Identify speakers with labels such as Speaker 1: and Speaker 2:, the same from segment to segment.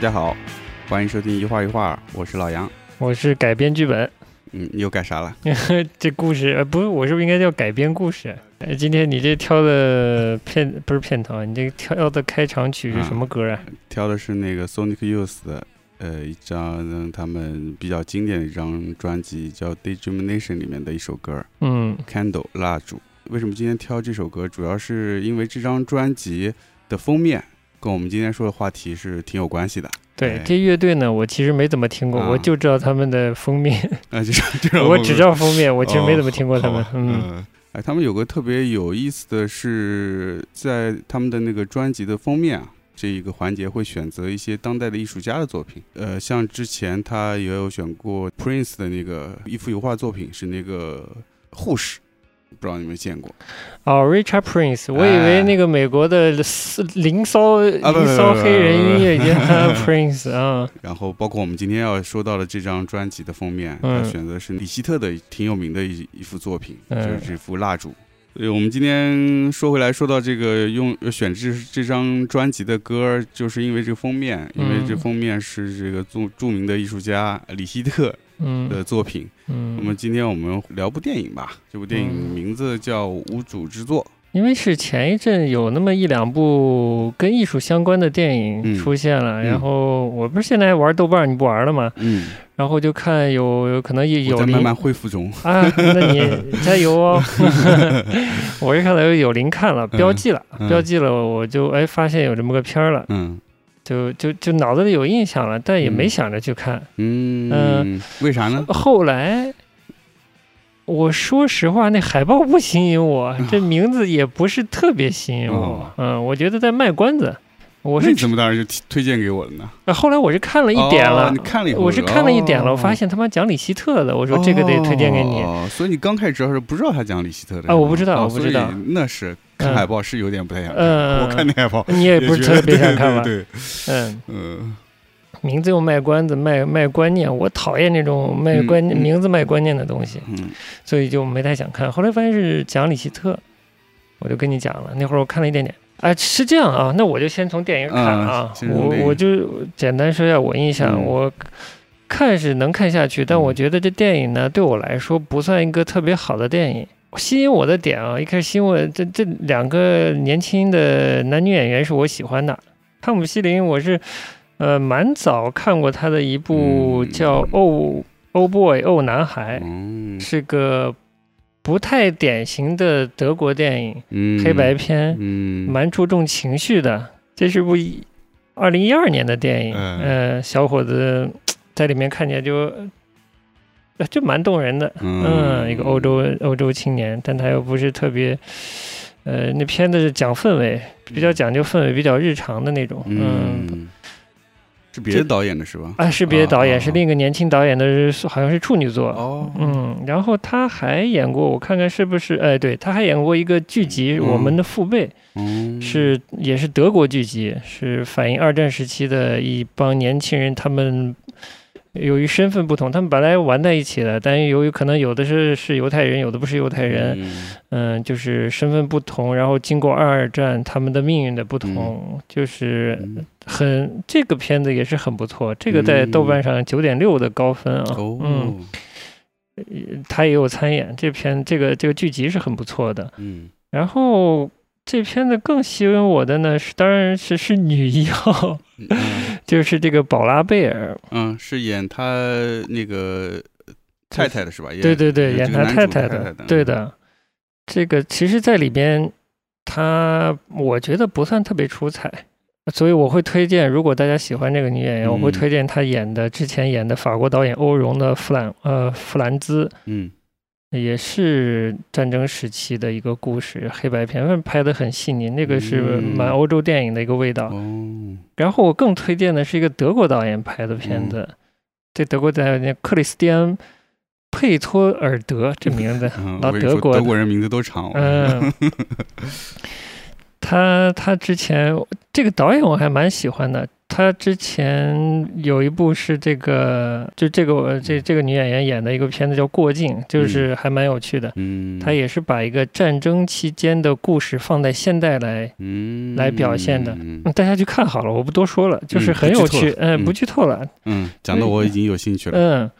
Speaker 1: 大家好，欢迎收听一画一画，我是老杨。
Speaker 2: 我是改编剧本，
Speaker 1: 嗯，你又改啥了？
Speaker 2: 这故事呃不是，我是不是应该叫改编故事？呃，今天你这挑的片不是片头啊，你这挑的开场曲是什么歌啊？
Speaker 1: 挑的是那个 Sonic Youth 的，呃，一张他们比较经典的一张专辑叫《Daydreamation》里面的一首歌，
Speaker 2: 嗯
Speaker 1: ，Candle 蜡烛。为什么今天挑这首歌？主要是因为这张专辑的封面跟我们今天说的话题是挺有关系的。
Speaker 2: 对，这乐队呢，我其实没怎么听过，我就知道他们的封面。
Speaker 1: 啊，就是，
Speaker 2: 我只知道封面，我其实没怎么听过他们。嗯，
Speaker 1: 哎，他们有个特别有意思的是，在他们的那个专辑的封面啊，这一个环节会选择一些当代的艺术家的作品。呃，像之前他也有选过 Prince 的那个一幅油画作品，是那个护士。不知道你们见过
Speaker 2: 哦，Richard Prince，我以为那个美国的零骚零骚黑人音乐家 Prince 啊。
Speaker 1: 然后包括我们今天要说到的这张专辑的封面，他选择是李希特的挺有名的一一幅作品，就是这幅蜡烛。对，我们今天说回来说到这个用选这这张专辑的歌，就是因为这个封面，因为这封面是这个著著名的艺术家李希特。的作品，
Speaker 2: 嗯，
Speaker 1: 那么今天我们聊部电影吧。这部电影名字叫《无主之作》，
Speaker 2: 因为是前一阵有那么一两部跟艺术相关的电影出现了，然后我不是现在玩豆瓣，你不玩了吗？
Speaker 1: 嗯，
Speaker 2: 然后就看有有可能有有
Speaker 1: 慢慢恢复中。
Speaker 2: 啊，那你加油哦！我一看到有有零看了，标记了，标记了，我就哎发现有这么个片儿了，
Speaker 1: 嗯。
Speaker 2: 就就就脑子里有印象了，但也没想着去看。
Speaker 1: 嗯，为啥呢？
Speaker 2: 后来，我说实话，那海报不吸引我，这名字也不是特别吸引我。嗯，我觉得在卖关子。我是
Speaker 1: 怎么当时就推荐给我了呢？
Speaker 2: 后来我是看了一点了，
Speaker 1: 你看了以后，
Speaker 2: 我是看了一点了，我发现他妈讲李希特的，我说这个得推荐给你。
Speaker 1: 所以你刚开始主要是不知道他讲李希特的
Speaker 2: 啊？我不知道，我不知道。
Speaker 1: 那是。看海报是有点不太想看，我看那海报，
Speaker 2: 你也不是特别想看吧？
Speaker 1: 对，
Speaker 2: 嗯嗯，名字又卖关子，卖卖观念，我讨厌那种卖关名字卖观念的东西，
Speaker 1: 嗯，
Speaker 2: 所以就没太想看。后来发现是讲里希特，我就跟你讲了。那会儿我看了一点点，哎，是这样啊，那我就先从电影看啊，我我就简单说一下我印象，我看是能看下去，但我觉得这电影呢，对我来说不算一个特别好的电影。吸引我的点啊，一开始吸引我这这两个年轻的男女演员是我喜欢的。汤姆·希林，我是呃蛮早看过他的一部叫《哦哦 boy 哦男孩》，是个不太典型的德国电影，黑白片，蛮注重情绪的。这是部二零一二年的电影，嗯，小伙子在里面看起来就。就蛮动人的，嗯，一个欧洲欧洲青年，但他又不是特别，呃，那片子是讲氛围，比较讲究氛围，比较日常的那种，
Speaker 1: 嗯，是别的导演的是吧？
Speaker 2: 啊，是别的导演，是另一个年轻导演的，好像是处女作，
Speaker 1: 哦，
Speaker 2: 嗯，然后他还演过，我看看是不是，哎，对，他还演过一个剧集《我们的父辈》，是也是德国剧集，是反映二战时期的一帮年轻人，他们。由于身份不同，他们本来玩在一起的，但由于可能有的是是犹太人，有的不是犹太人，嗯，就是身份不同，然后经过二战，他们的命运的不同，就是很这个片子也是很不错，这个在豆瓣上九点六的高分啊，嗯，他也有参演，这片这个这个剧集是很不错的，
Speaker 1: 嗯，
Speaker 2: 然后。这片子更吸引我的呢，是当然是是女一号，就是这个宝拉贝尔，
Speaker 1: 嗯，是演他那个太太的是吧？
Speaker 2: 对对对，演他
Speaker 1: 太
Speaker 2: 太的，对的。这个其实，在里边，他我觉得不算特别出彩，所以我会推荐，如果大家喜欢这个女演员，我会推荐她演的之前演的法国导演欧荣的弗兰呃弗兰兹，
Speaker 1: 嗯。
Speaker 2: 也是战争时期的一个故事，黑白片，反正拍的很细腻，那个是蛮欧洲电影的一个味道。
Speaker 1: 哦。
Speaker 2: 然后我更推荐的是一个德国导演拍的片子，这德国导演克里斯蒂安·佩托尔德，这名字老德国，
Speaker 1: 德国人名字都长。
Speaker 2: 嗯。他他之前这个导演我还蛮喜欢的，他之前有一部是这个，就这个这这个女演员演的一个片子叫《过境》，就是还蛮有趣的。嗯，他也是把一个战争期间的故事放在现代来，嗯，来表现的。大家去看好了，我不多说了，就是很有趣。嗯，不剧透了。
Speaker 1: 嗯，讲的我已经有兴趣了。
Speaker 2: 嗯，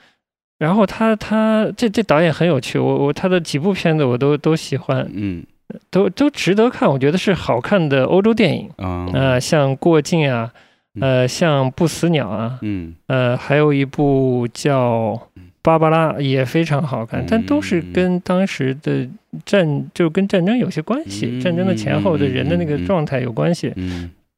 Speaker 2: 然后他他这这导演很有趣，我我他的几部片子我都都喜欢。嗯。都都值得看，我觉得是好看的欧洲电影啊，像《过境》啊，呃，像《不死鸟》啊，嗯，呃，还有一部叫《芭芭拉》也非常好看，但都是跟当时的战，就是跟战争有些关系，战争的前后的人的那个状态有关系。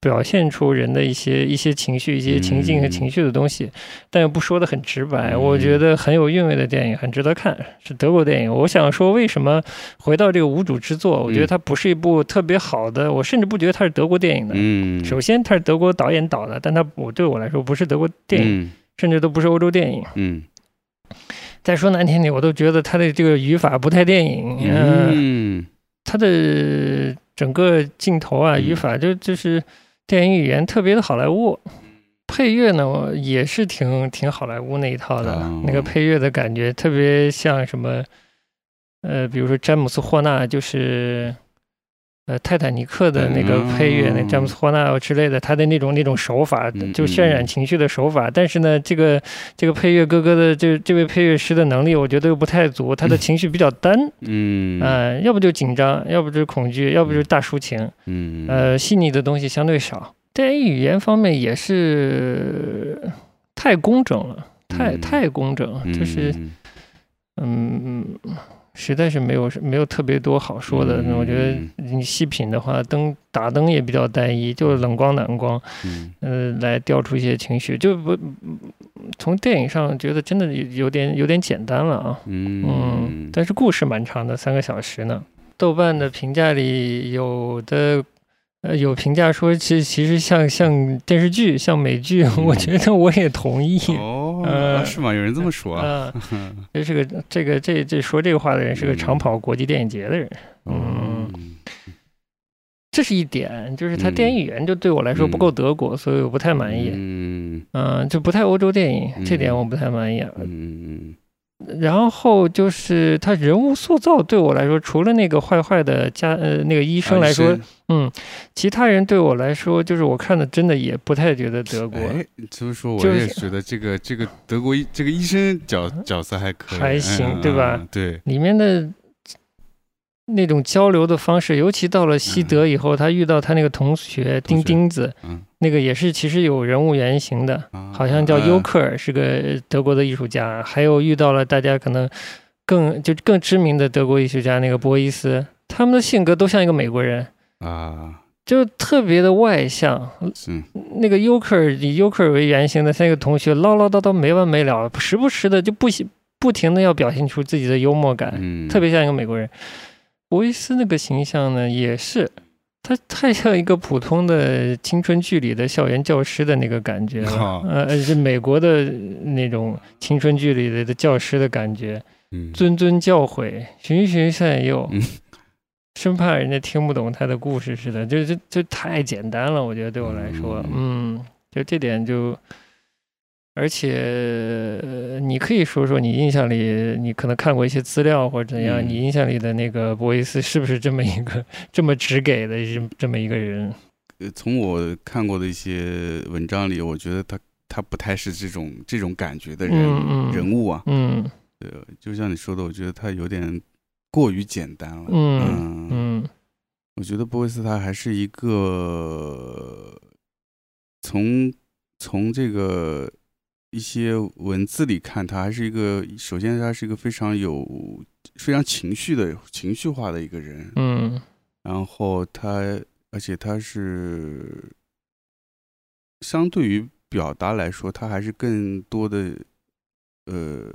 Speaker 2: 表现出人的一些一些情绪、一些情境和情绪的东西，但又不说的很直白。我觉得很有韵味的电影，很值得看，是德国电影。我想说，为什么回到这个无主之作？我觉得它不是一部特别好的，我甚至不觉得它是德国电影的。嗯，首先它是德国导演导的，但它我对我来说不是德国电影，甚至都不是欧洲电影。嗯，再说难听点，我都觉得它的这个语法不太电影。嗯，他的整个镜头啊，语法就就是。电影语言特别的好莱坞，配乐呢也是挺挺好莱坞那一套的，那个配乐的感觉特别像什么，呃，比如说詹姆斯霍纳就是呃泰坦尼克的那个配乐，那詹姆斯霍纳之类的，他的那种那种手法，就渲染情绪的手法。但是呢，这个这个配乐哥哥的这这位配乐师的能力，我觉得又不太足，他的情绪比较单，嗯，啊，要不就紧张，要不就是恐惧，要不就是大抒情，嗯，呃，细腻的东西相对少。电影语言方面也是太工整了，太太工整，就是，嗯，实在是没有没有特别多好说的。我觉得你细品的话，灯打灯也比较单一，就是冷光暖光，嗯，来调出一些情绪，就不从电影上觉得真的有点有点简单了啊。嗯，但是故事蛮长的，三个小时呢。豆瓣的评价里有的。呃，有评价说，其实其实像像电视剧，像美剧，我觉得我也同意。
Speaker 1: 哦，是吗？有人这么说啊？
Speaker 2: 这是个这个这这说这个话的人是个长跑国际电影节的人。嗯，这是一点，就是他电影语言就对我来说不够德国，所以我不太满意。嗯嗯，就不太欧洲电影，这点我不太满意。嗯嗯。然后就是他人物塑造对我来说，除了那个坏坏的家呃那个医生来说，嗯，其他人对我来说，就是我看的真的也不太觉得德国。
Speaker 1: 哎，就是说我也觉得这个这个德国这个医生角角色还可以，
Speaker 2: 还行，对吧？
Speaker 1: 对，
Speaker 2: 里面的。那种交流的方式，尤其到了西德以后，他遇到他那个同学钉钉子，那个也是其实有人物原型的，好像叫尤克尔，是个德国的艺术家。还有遇到了大家可能更就更知名的德国艺术家那个博伊斯，他们的性格都像一个美国人啊，就特别的外向。那个尤克尔以尤克尔为原型的三个同学唠唠叨叨没完没了，时不时的就不不停的要表现出自己的幽默感，特别像一个美国人。博伊斯那个形象呢，也是他太像一个普通的青春剧里的校园教师的那个感觉了，呃，是美国的那种青春剧里的教师的感觉，谆谆教诲，循循善诱，生怕人家听不懂他的故事似的，就就就太简单了，我觉得对我来说，嗯，就这点就。而且，你可以说说你印象里，你可能看过一些资料或者怎样，你印象里的那个博伊斯是不是这么一个这么直给的这这么一个人？
Speaker 1: 呃，从我看过的一些文章里，我觉得他他不太是这种这种感觉的人人物啊。嗯，对，就像你说的，我觉得他有点过于简单了。嗯嗯，我觉得博伊斯他还是一个从从这个。一些文字里看，他还是一个，首先他是一个非常有、非常情绪的、情绪化的一个人，嗯，然后他，而且他是相对于表达来说，他还是更多的，呃，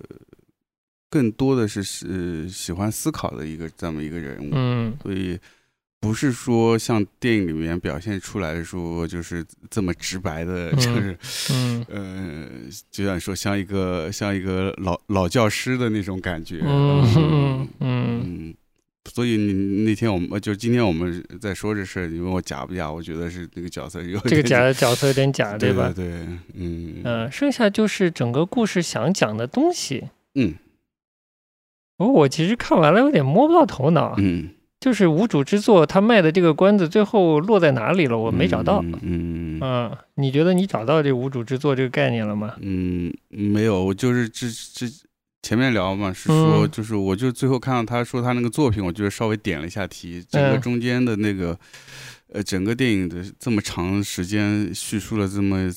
Speaker 1: 更多的是是喜欢思考的一个这么一个人物，嗯，所以。不是说像电影里面表现出来的说，就是这么直白的，就是，嗯，呃，就像说像一个像一个老老教师的那种感觉，嗯嗯，所以你那天我们就今天我们在说这事儿，你问我假不假？我觉得是那个角色有
Speaker 2: 这个假的角色有点假，
Speaker 1: 对
Speaker 2: 吧？
Speaker 1: 对，嗯
Speaker 2: 嗯，剩下就是整个故事想讲的东西，
Speaker 1: 嗯。
Speaker 2: 不过我其实看完了有点摸不到头脑，
Speaker 1: 嗯，
Speaker 2: 就是无主之作，他卖的这个关子最后落在哪里了？我没找到，
Speaker 1: 嗯
Speaker 2: 嗯，你觉得你找到这无主之作这个概念了吗？
Speaker 1: 嗯，没有，我就是这这前面聊嘛，是说就是我就最后看到他说他那个作品，我就是稍微点了一下题，整个中间的那个。呃，整个电影的这么长时间叙述了这么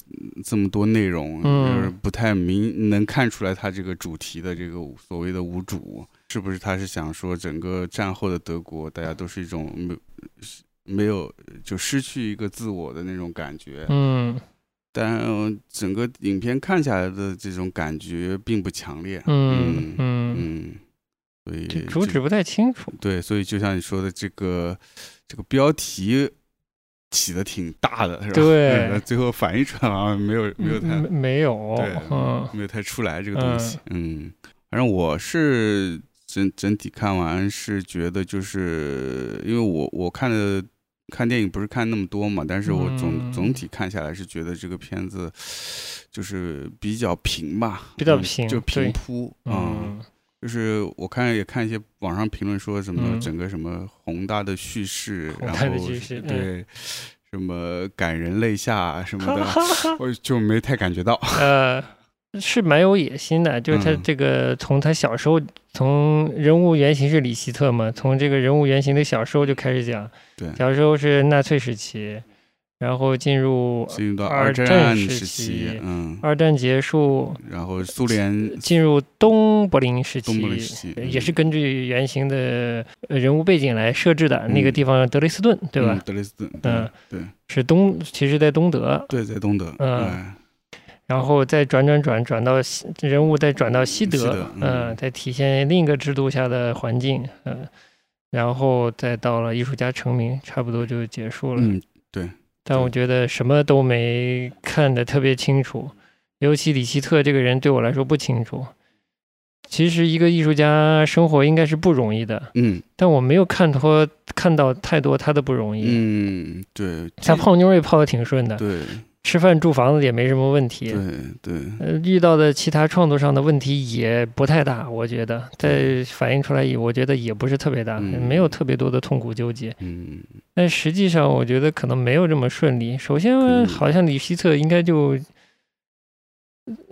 Speaker 1: 这么多内容，就是不太明能看出来他这个主题的这个所谓的无主，是不是他是想说整个战后的德国，大家都是一种没没有就失去一个自我的那种感觉？
Speaker 2: 嗯，
Speaker 1: 但整个影片看下来的这种感觉并不强烈。
Speaker 2: 嗯
Speaker 1: 嗯嗯，所以
Speaker 2: 主旨不太清楚。
Speaker 1: 对，所以就像你说的这个这个标题。起的挺大的，是吧？
Speaker 2: 对，
Speaker 1: 最后反映出来好像没有没有太
Speaker 2: 没有，
Speaker 1: 对，
Speaker 2: 嗯，
Speaker 1: 没有太出来这个东西。嗯，反正我是整整体看完是觉得，就是因为我我看的看电影不是看那么多嘛，但是我总总体看下来是觉得这个片子就是比较平吧，
Speaker 2: 比较平，
Speaker 1: 就平铺嗯。就是我看也看一些网上评论说什么整个什么宏大的叙事，然后对什么感人泪下什么的，我就没太感觉到。
Speaker 2: 呃，是蛮有野心的，就是他这个从他小时候，从人物原型是李希特嘛，从这个人物原型的小时候就开始讲，
Speaker 1: 对，
Speaker 2: 小时候是纳粹时期。然后进入进入到
Speaker 1: 二
Speaker 2: 战
Speaker 1: 时
Speaker 2: 期，
Speaker 1: 嗯，
Speaker 2: 二战结束，
Speaker 1: 然后苏联
Speaker 2: 进入东柏林时
Speaker 1: 期，
Speaker 2: 也是根据原型的人物背景来设置的。那个地方德累斯顿，对吧？
Speaker 1: 德累斯顿，
Speaker 2: 嗯，
Speaker 1: 对，
Speaker 2: 是东，其实在东德，
Speaker 1: 对，在东德，
Speaker 2: 嗯，然后再转转转转到人物，再转到西
Speaker 1: 德，
Speaker 2: 嗯，再体现另一个制度下的环境，嗯，然后再到了艺术家成名，差不多就结束了，
Speaker 1: 嗯，对。
Speaker 2: 但我觉得什么都没看得特别清楚，尤其里希特这个人对我来说不清楚。其实一个艺术家生活应该是不容易的，
Speaker 1: 嗯，
Speaker 2: 但我没有看脱看到太多他的不容易。
Speaker 1: 嗯，对，
Speaker 2: 他泡妞也泡的挺顺的，
Speaker 1: 对。
Speaker 2: 吃饭住房子也没什么问题，
Speaker 1: 对对，
Speaker 2: 呃，遇到的其他创作上的问题也不太大，我觉得在反映出来也，我觉得也不是特别大，没有特别多的痛苦纠结。
Speaker 1: 嗯，
Speaker 2: 但实际上我觉得可能没有这么顺利。首先，好像李希特应该就。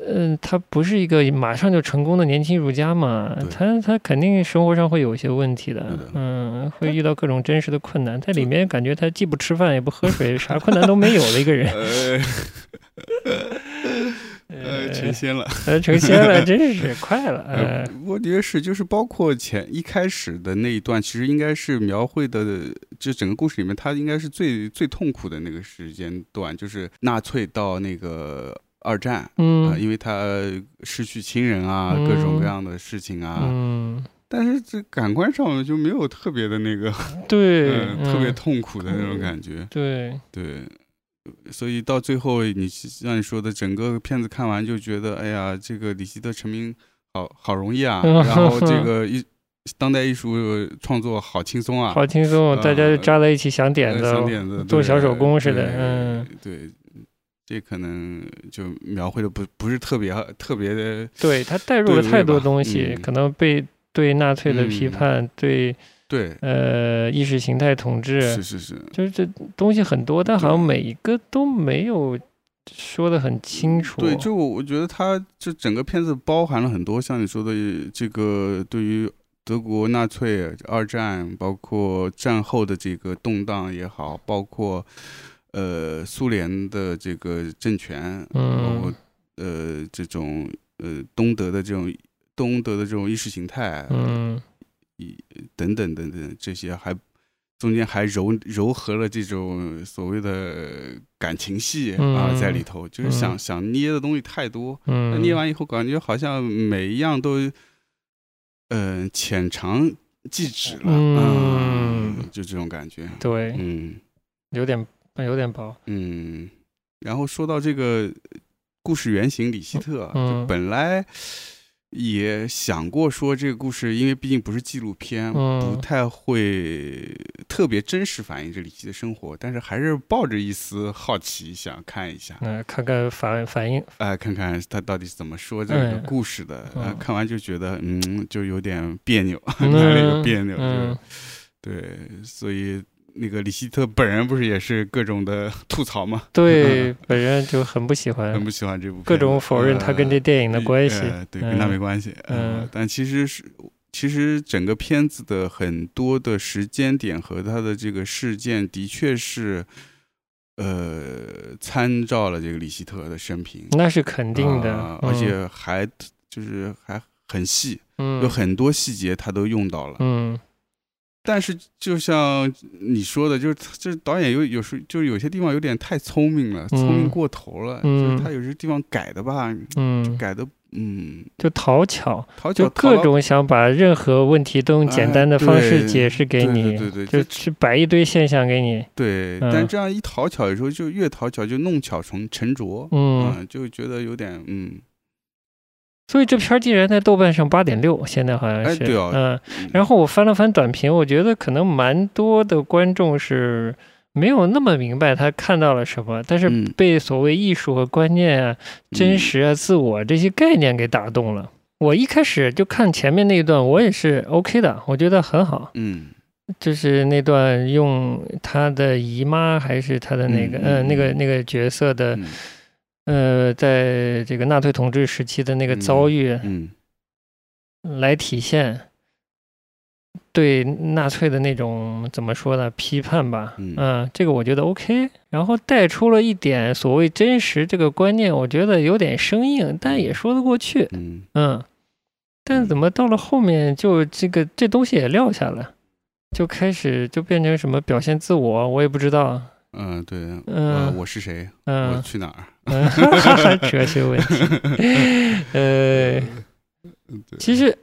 Speaker 2: 嗯，他不是一个马上就成功的年轻儒家嘛？他他肯定生活上会有一些问题的，嗯，会遇到各种真实的困难。在里面感觉他既不吃饭也不喝水，啥困难都没有的一个人。
Speaker 1: 呃，成仙了，
Speaker 2: 呃，成仙了，真是快了。呃，
Speaker 1: 我觉得是，就是包括前一开始的那一段，其实应该是描绘的，就整个故事里面，他应该是最最痛苦的那个时间段，就是纳粹到那个。二战，
Speaker 2: 嗯，
Speaker 1: 因为他失去亲人啊，各种各样的事情啊，
Speaker 2: 嗯，
Speaker 1: 但是这感官上就没有特别的那个，
Speaker 2: 对，
Speaker 1: 特别痛苦的那种感觉，
Speaker 2: 对，
Speaker 1: 对，所以到最后，你像你说的，整个片子看完就觉得，哎呀，这个李希特成名好好容易啊，然后这个艺当代艺术创作好轻松啊，
Speaker 2: 好轻松，大家扎在一起想点
Speaker 1: 子，想点子，
Speaker 2: 做小手工似的，嗯，
Speaker 1: 对。这可能就描绘的不不是特别特别的，
Speaker 2: 对他带入了太多东西，可能被对纳粹的批判，对
Speaker 1: 对
Speaker 2: 呃意识形态统治，
Speaker 1: 是是是，
Speaker 2: 就是这东西很多，但好像每一个都没有说的很清楚。
Speaker 1: 对，就我觉得他这整个片子包含了很多，像你说的这个对于德国纳粹二战，包括战后的这个动荡也好，包括。呃，苏联的这个政权，包括呃这种呃东德的这种东德的这种意识形态，
Speaker 2: 嗯，
Speaker 1: 一等等等等这些，还中间还揉糅合了这种所谓的感情戏啊在里头，就是想想捏的东西太多，
Speaker 2: 嗯，
Speaker 1: 捏完以后感觉好像每一样都嗯浅尝即止了，嗯，就这种感觉，
Speaker 2: 对，
Speaker 1: 嗯，
Speaker 2: 有点。有点薄，
Speaker 1: 嗯，然后说到这个故事原型李希特，
Speaker 2: 就
Speaker 1: 本来也想过说这个故事，因为毕竟不是纪录片，不太会特别真实反映这里希的生活，但是还是抱着一丝好奇想看一下，
Speaker 2: 嗯，看看反反应，
Speaker 1: 哎，看看他到底是怎么说这个故事的。看完就觉得，嗯，就有点别扭，哪里有别扭？就对，所以。那个李希特本人不是也是各种的 吐槽吗？
Speaker 2: 对，本人就很不喜欢，
Speaker 1: 很不喜欢这部，
Speaker 2: 各种否认他跟这电影的关系。
Speaker 1: 对，跟他没关系。嗯，但其实是，其实整个片子的很多的时间点和他的这个事件，的确是，呃，参照了这个李希特的生平。
Speaker 2: 那是肯定的，
Speaker 1: 而且还就是还很细，有很多细节他都用到了。嗯。但是，就像你说的，就是就是导演有有时就是有些地方有点太聪明了，聪明过头了。嗯，就是他有些地方改的吧，嗯，改的嗯，
Speaker 2: 就讨巧，
Speaker 1: 讨巧，
Speaker 2: 各种想把任何问题都用简单的方式解释给你，
Speaker 1: 对对，
Speaker 2: 就去摆一堆现象给你。
Speaker 1: 对，但这样一讨巧，有时候就越讨巧就弄巧成成拙，嗯，就觉得有点嗯。
Speaker 2: 所以这片儿竟然在豆瓣上八点六，现在好像是，嗯，然后我翻了翻短评，我觉得可能蛮多的观众是没有那么明白他看到了什么，但是被所谓艺术和观念啊、真实啊、自我这些概念给打动了。我一开始就看前面那一段，我也是 OK 的，我觉得很好，嗯，就是那段用他的姨妈还是他的那个，嗯，那个那个角色的。呃，在这个纳粹统治时期的那个遭遇，嗯，来体现对纳粹的那种怎么说呢？批判吧，嗯，这个我觉得 OK。然后带出了一点所谓真实这个观念，我觉得有点生硬，但也说得过去，嗯嗯。但怎么到了后面就这个这东西也撂下了，就开始就变成什么表现自我，我也不知道。
Speaker 1: 嗯，对，嗯，我是谁？我去哪儿？
Speaker 2: 哲学问题。呃，其实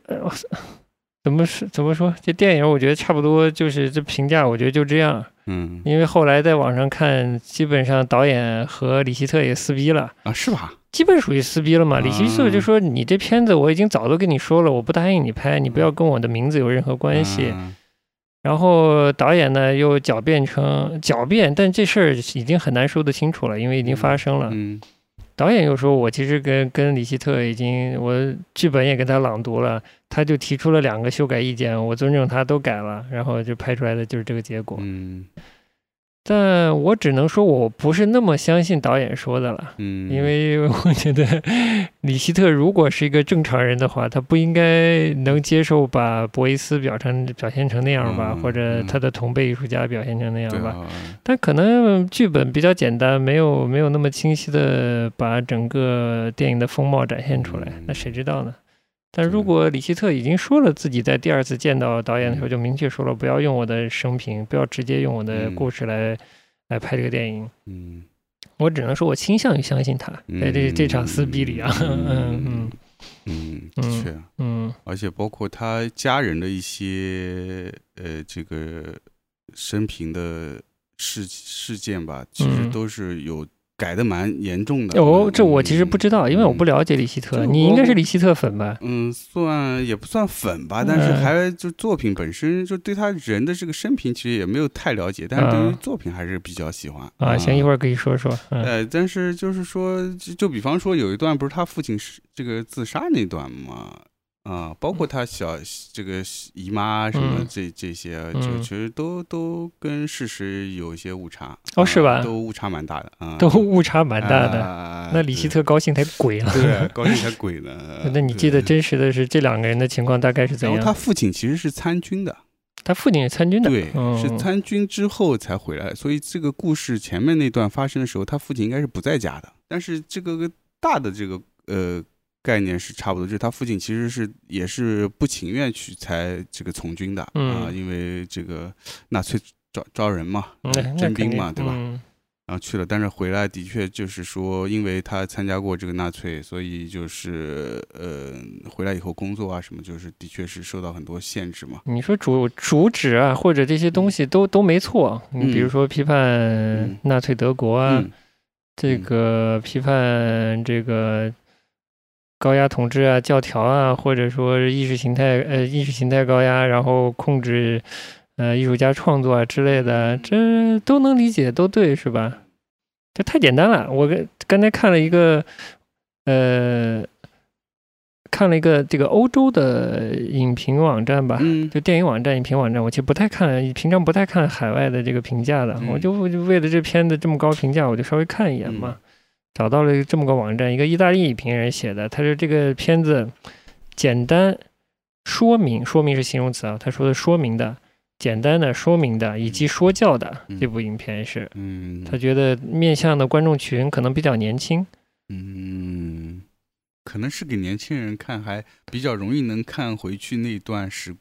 Speaker 2: 怎么说？怎么说？这电影我觉得差不多，就是这评价，我觉得就这样。嗯，因为后来在网上看，基本上导演和李希特也撕逼了
Speaker 1: 啊，是吧？
Speaker 2: 基本属于撕逼了嘛。李希特就说：“你这片子我已经早都跟你说了，我不答应你拍，你不要跟我的名字有任何关系。”然后导演呢又狡辩成狡辩，但这事儿已经很难说得清楚了，因为已经发生了。嗯，导演又说，我其实跟跟李希特已经，我剧本也跟他朗读了，他就提出了两个修改意见，我尊重他都改了，然后就拍出来的就是这个结果。嗯。但我只能说，我不是那么相信导演说的了，嗯，因为我觉得 李希特如果是一个正常人的话，他不应该能接受把博伊斯表成表现成那样吧，或者他的同辈艺术家表现成那样吧。但可能剧本比较简单，没有没有那么清晰的把整个电影的风貌展现出来，那谁知道呢？但如果李希特已经说了自己在第二次见到导演的时候就明确说了不要用我的生平，不要直接用我的故事来来拍这个电影，嗯，我只能说我倾向于相信他在这这场撕逼里啊，嗯。
Speaker 1: 嗯嗯，的确，嗯，而且包括他家人的一些呃这个生平的事事件吧，其实都是有。改的蛮严重的
Speaker 2: 哦，这我其实不知道，因为我不了解李希特。你应该是李希特粉吧？
Speaker 1: 嗯，算也不算粉吧，但是还就作品本身就对他人的这个生平其实也没有太了解，但是对于作品还是比较喜欢
Speaker 2: 啊。行，一会儿可以说说。
Speaker 1: 呃，但是就是说，就比方说有一段不是他父亲是这个自杀那段吗？啊，包括他小这个姨妈什么这这些，就其实都都跟事实有一些误差
Speaker 2: 哦，是吧？
Speaker 1: 都误差蛮大的啊，
Speaker 2: 都误差蛮大的。那李希特高兴才鬼
Speaker 1: 了，对，高兴才鬼呢。
Speaker 2: 那你记得真实的是这两个人的情况大概是怎样？
Speaker 1: 他父亲其实是参军的，
Speaker 2: 他父亲是参军的，
Speaker 1: 对，是参军之后才回来。所以这个故事前面那段发生的时候，他父亲应该是不在家的。但是这个大的这个呃。概念是差不多，就是他父亲其实是也是不情愿去才这个从军的啊，因为这个纳粹招招人嘛，征兵嘛，对吧？然后去了，但是回来的确就是说，因为他参加过这个纳粹，所以就是呃，回来以后工作啊什么，就是的确是受到很多限制嘛。
Speaker 2: 你说主主旨啊，或者这些东西都都没错，你比如说批判纳粹德国啊，这个批判这个。高压统治啊、教条啊，或者说意识形态呃意识形态高压，然后控制呃艺术家创作啊之类的，这都能理解，都对，是吧？这太简单了。我刚刚才看了一个呃。看了一个这个欧洲的影评网站吧，就电影网站、影评网站。我其实不太看，平常不太看海外的这个评价的。我就为了这片子这么高评价，我就稍微看一眼嘛。找到了这么个网站，一个意大利影评人写的。他说这个片子简单说明，说明是形容词啊。他说的说明的，简单的说明的，以及说教的这部影片是。嗯。他觉得面向的观众群可能比较年轻。
Speaker 1: 嗯。可能是给年轻人看，还比较容易能看回去那段时。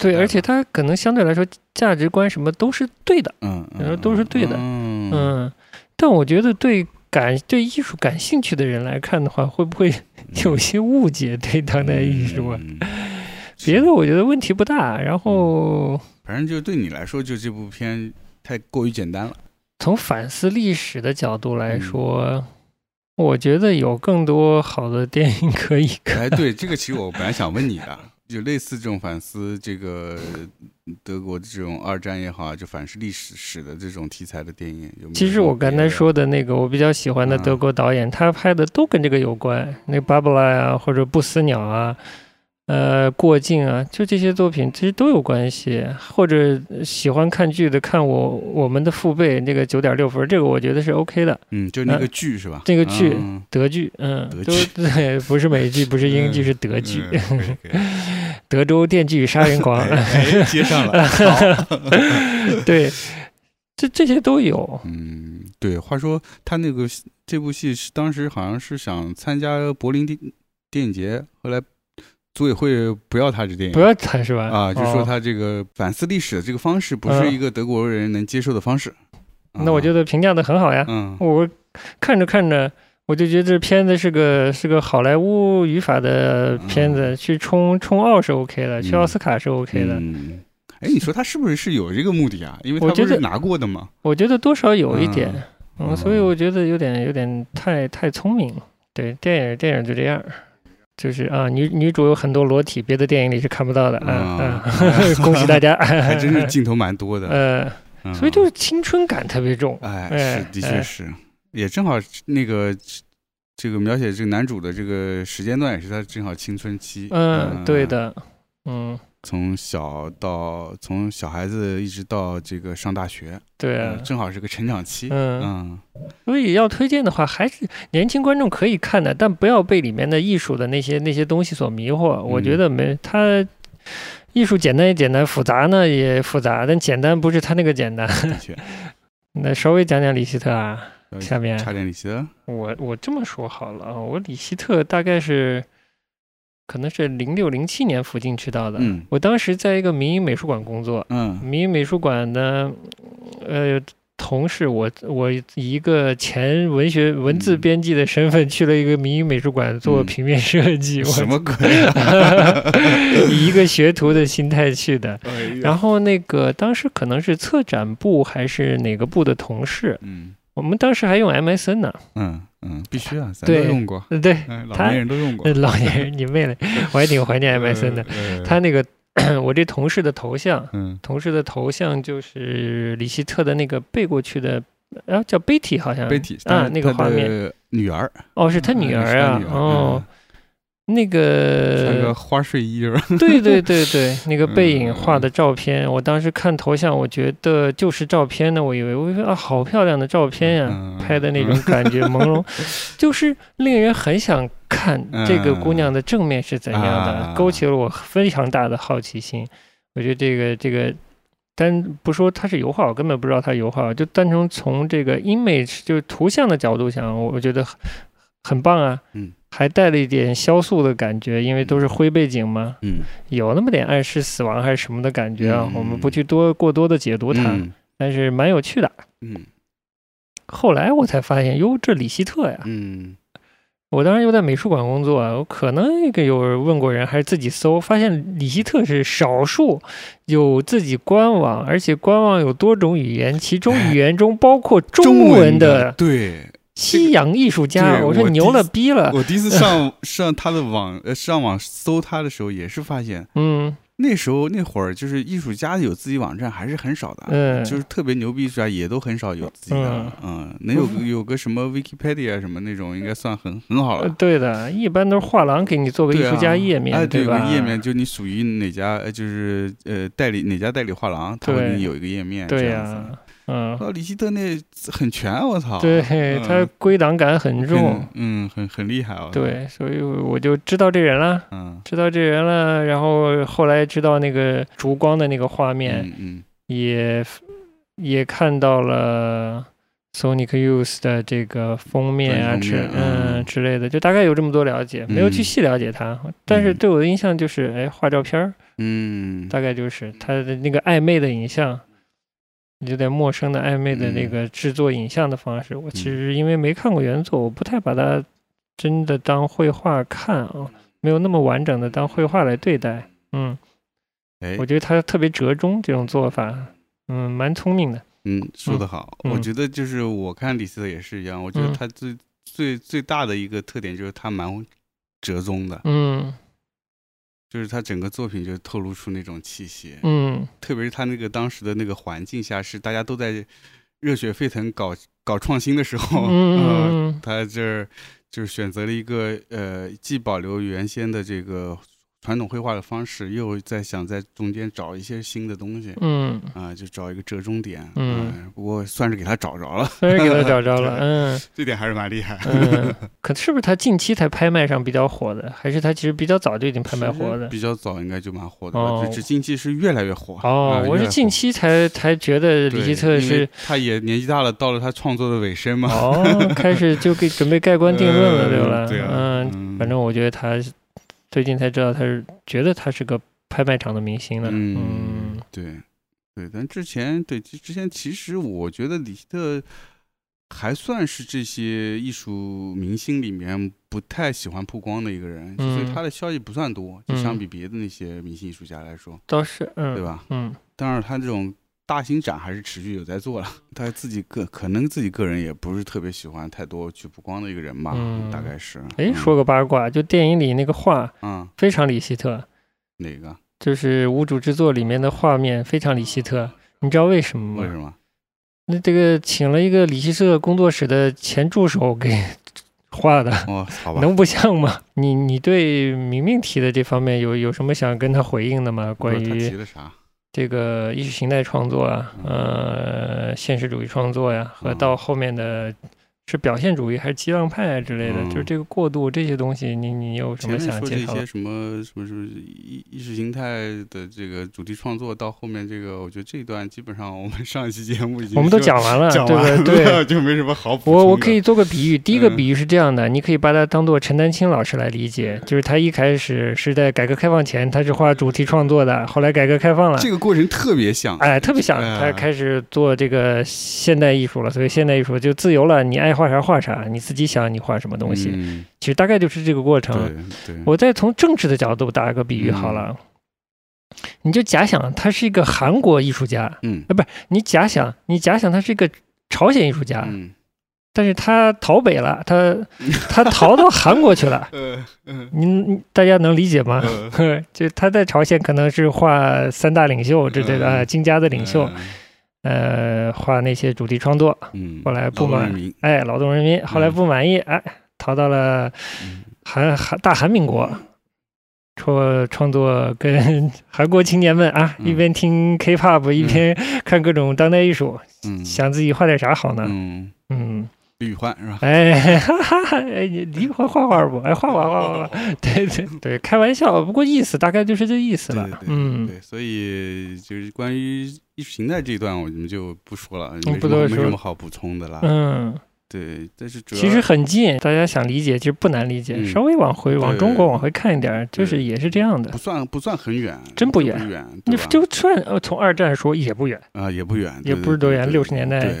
Speaker 2: 对，而且他可能相对来说价值观什么都是对的，
Speaker 1: 嗯，
Speaker 2: 都是对的，嗯。但我觉得对感对艺术感兴趣的人来看的话，会不会有些误解对当代艺术？啊？别的我觉得问题不大。然后，
Speaker 1: 反正就对你来说，就这部片太过于简单了。
Speaker 2: 从反思历史的角度来说。我觉得有更多好的电影可以看。
Speaker 1: 哎，对，这个其实我本来想问你的，就类似这种反思这个德国的这种二战也好，就反思历史史的这种题材的电影。
Speaker 2: 其实我刚才说的那个我比较喜欢的德国导演，他拍的都跟这个有关，那巴布拉呀，或者不死鸟啊。呃，过境啊，就这些作品其实都有关系。或者喜欢看剧的，看我我们的父辈那个九点六分，这个我觉得是 OK 的。
Speaker 1: 嗯，就那个剧是吧？
Speaker 2: 那个剧德剧，嗯，
Speaker 1: 德
Speaker 2: 剧对，不是美剧，不是英剧，是德剧。德州电锯杀人狂
Speaker 1: 接上了。
Speaker 2: 对，这这些都有。
Speaker 1: 嗯，对。话说他那个这部戏是当时好像是想参加柏林电电影节，后来。组委会不要他这电影，
Speaker 2: 不要他是吧？
Speaker 1: 啊，就说他这个反思历史的这个方式不是一个德国人能接受的方式。
Speaker 2: 那我觉得评价的很好呀。嗯，我看着看着，我就觉得这片子是个是个好莱坞语法的片子，去冲冲奥是 OK 的，去奥斯卡是 OK 的。
Speaker 1: 嗯，哎，你说他是不是是有这个目的啊？因为他不是拿过的嘛。
Speaker 2: 我觉得多少有一点，嗯，所以我觉得有点有点太太聪明。对，电影电影就这样。就是啊，女女主有很多裸体，别的电影里是看不到的啊。恭喜大家，
Speaker 1: 还真是 镜头蛮多的。
Speaker 2: 呃，所以就是青春感特别重。
Speaker 1: 哎，是，的确是，也正好那个这个描写这个男主的这个时间段也是他正好青春期。
Speaker 2: 嗯，对的，嗯。
Speaker 1: 从小到从小孩子一直到这个上大学，
Speaker 2: 对，
Speaker 1: 正好是个成长期。
Speaker 2: 嗯，所以要推荐的话，还是年轻观众可以看的，但不要被里面的艺术的那些那些东西所迷惑。我觉得没他艺术简单也简单，复杂呢也复杂，但简单不是他那个简单。那稍微讲讲李希特啊，下面
Speaker 1: 差点李希特。
Speaker 2: 我我这么说好了啊，我李希特大概是。可能是零六零七年附近去到的。嗯，我当时在一个民营美术馆工作。嗯，民营美术馆的，呃，同事，我我以一个前文学文字编辑的身份去了一个民营美术馆做平面设计。
Speaker 1: 什么鬼？
Speaker 2: 以一个学徒的心态去的。然后那个当时可能是策展部还是哪个部的同事。嗯。我们当时还用 MSN 呢。
Speaker 1: 嗯嗯，必须啊，咱都用过。
Speaker 2: 对，
Speaker 1: 老年人都用过。
Speaker 2: 老年人，你妹嘞！我还挺怀念 MSN 的。他那个，我这同事的头像，同事的头像就是李希特的那个背过去的，啊，叫 Betty 好像。啊，那个画面。
Speaker 1: 女儿。
Speaker 2: 哦，是他女儿啊。哦。那个
Speaker 1: 穿个花睡衣是
Speaker 2: 吧？对对对对，那个背影画的照片，我当时看头像，我觉得就是照片呢。我以为我说啊，好漂亮的照片呀，拍的那种感觉朦胧，就是令人很想看这个姑娘的正面是怎样的，勾起了我非常大的好奇心。我觉得这个这个，单不说它是油画，我根本不知道它油画，就单纯从这个 image 就是图像的角度想，我觉得很棒啊。嗯。还带了一点萧素的感觉，因为都是灰背景嘛，嗯，有那么点暗示死亡还是什么的感觉啊。我们不去多过多的解读它，但是蛮有趣的。嗯，后来我才发现，哟，这李希特呀，嗯，我当时又在美术馆工作，我可能那个有问过人，还是自己搜，发现李希特是少数有自己官网，而且官网有多种语言，其中语言中包括中文的，
Speaker 1: 对。
Speaker 2: 西洋艺术家，
Speaker 1: 我
Speaker 2: 说牛了逼了。
Speaker 1: 我第一次上 上他的网，呃，上网搜他的时候，也是发现，
Speaker 2: 嗯。
Speaker 1: 那时候那会儿就是艺术家有自己网站还是很少的，
Speaker 2: 嗯，
Speaker 1: 就是特别牛逼艺术家也都很少有自己的，嗯，能有有个什么 Wikipedia 什么那种，应该算很很好了。
Speaker 2: 对的，一般都是画廊给你做个艺术家页面，
Speaker 1: 对
Speaker 2: 吧？
Speaker 1: 页面就你属于哪家，就是呃代理哪家代理画廊，他会给你有一个页面，
Speaker 2: 对
Speaker 1: 呀。
Speaker 2: 嗯，
Speaker 1: 李希特那很全，我操！
Speaker 2: 对他归档感很重，
Speaker 1: 嗯，很很厉害。
Speaker 2: 对，所以我就知道这人了，
Speaker 1: 嗯，
Speaker 2: 知道这人了。然后后来知道那个烛光的那个画面，
Speaker 1: 嗯，
Speaker 2: 也也看到了 Sonic Youth 的这个封面啊之嗯之类的，就大概有这么多了解，没有去细了解他。但是对我的印象就是，哎，画照片儿，
Speaker 1: 嗯，
Speaker 2: 大概就是他的那个暧昧的影像。有点陌生的暧昧的那个制作影像的方式，我其实因为没看过原作，我不太把它真的当绘画看啊，没有那么完整的当绘画来对待。嗯，
Speaker 1: 哎，
Speaker 2: 我觉得他特别折中这种做法，嗯，蛮聪明的。
Speaker 1: 嗯，说得好。我觉得就是我看李斯特也是一样，我觉得他最最最大的一个特点就是他蛮折中的。
Speaker 2: 嗯。
Speaker 1: 就是他整个作品就透露出那种气息，
Speaker 2: 嗯，
Speaker 1: 特别是他那个当时的那个环境下，是大家都在热血沸腾搞搞创新的时候，
Speaker 2: 嗯，
Speaker 1: 他这儿就是选择了一个呃，既保留原先的这个。传统绘画的方式，又在想在中间找一些新的东西，
Speaker 2: 嗯。
Speaker 1: 啊，就找一个折中点，
Speaker 2: 嗯，
Speaker 1: 不过算是给他找着了，
Speaker 2: 算是给他找着了，嗯，
Speaker 1: 这点还是蛮厉害，
Speaker 2: 嗯，可是不是他近期才拍卖上比较火的，还是他其实比较早就已经拍卖火的？
Speaker 1: 比较早应该就蛮火的，哦，只近期是越来越火，
Speaker 2: 哦，我是近期才才觉得李希特是，
Speaker 1: 他也年纪大了，到了他创作的尾声嘛，
Speaker 2: 哦，开始就给准备盖棺定论了，对吧？
Speaker 1: 对
Speaker 2: 嗯，反正我觉得他。最近才知道他是觉得他是个拍卖场的明星了。
Speaker 1: 嗯，对，对，但之前对之前其实我觉得李希特还算是这些艺术明星里面不太喜欢曝光的一个人，所以他的消息不算多，就相比别的那些明星艺术家来说，
Speaker 2: 倒是，嗯，
Speaker 1: 对吧？
Speaker 2: 嗯，
Speaker 1: 当然他这种。大型展还是持续有在做了，他自己个可能自己个人也不是特别喜欢太多去曝光的一个人吧，大概是。
Speaker 2: 哎，说个八卦，就电影里那个画，
Speaker 1: 嗯，
Speaker 2: 非常李希特。
Speaker 1: 哪个？
Speaker 2: 就是无主之作里面的画面非常李希特，你知道为什么
Speaker 1: 吗？为什么？
Speaker 2: 那这个请了一个李希特工作室的前助手给 画的，
Speaker 1: 哦，好吧，
Speaker 2: 能不像吗？你你对明明提的这方面有有什么想跟他回应的吗？关于他
Speaker 1: 提的啥？
Speaker 2: 这个意识形态创作啊，呃，现实主义创作呀，和到后面的。是表现主义还是激浪派啊之类的？就是这个过渡这些东西，你你有什么想介绍？
Speaker 1: 说这些什么什么什么意意识形态的这个主题创作，到后面这个，我觉得这一段基本上我们上一期节目已经
Speaker 2: 我们都讲完了，对不 对？
Speaker 1: 就没什么好补
Speaker 2: 我我可以做个比喻，第一个比喻是这样的，你可以把它当做陈丹青老师来理解，就是他一开始是在改革开放前，他是画主题创作的，后来改革开放了，
Speaker 1: 这个过程特别像，
Speaker 2: 哎，特别像，他开始做这个现代艺术了，所以现代艺术就自由了，你爱。画啥画啥，你自己想你画什么东西，其实大概就是这个过程。我再从政治的角度打一个比喻好了，你就假想他是一个韩国艺术家，
Speaker 1: 嗯，
Speaker 2: 啊，不是你假想你假想他是一个朝鲜艺术家，
Speaker 1: 嗯，
Speaker 2: 但是他逃北了，他他逃到韩国去了，
Speaker 1: 嗯嗯，
Speaker 2: 您大家能理解吗？就他在朝鲜可能是画三大领袖之类的金家的领袖。呃，画那些主题创作，
Speaker 1: 嗯，
Speaker 2: 后来不满，哎，劳动人民，后来不满意，哎，逃到了韩韩大韩民国，创创作跟 韩国青年们啊，一边听 K-pop，一边看各种当代艺术，
Speaker 1: 嗯，
Speaker 2: 想自己画点啥好呢？
Speaker 1: 嗯
Speaker 2: 嗯。
Speaker 1: 李宇焕是吧？
Speaker 2: 哎，哈哈哈！哎，你李宇焕画画不？哎，画画画画，对对对，开玩笑，不过意思大概就是这意思了。
Speaker 1: 嗯，对，所以就是关于艺术形态这一段，我们就不说了，
Speaker 2: 不多
Speaker 1: 没什么好补充的了。
Speaker 2: 嗯，
Speaker 1: 对，但是
Speaker 2: 其实很近，大家想理解其实不难理解，稍微往回往中国往回看一点，就是也是这样的，
Speaker 1: 不算不算很远，
Speaker 2: 真
Speaker 1: 不
Speaker 2: 远，你就算呃从二战说也不远
Speaker 1: 啊，也不远，
Speaker 2: 也不是多远，六十年代。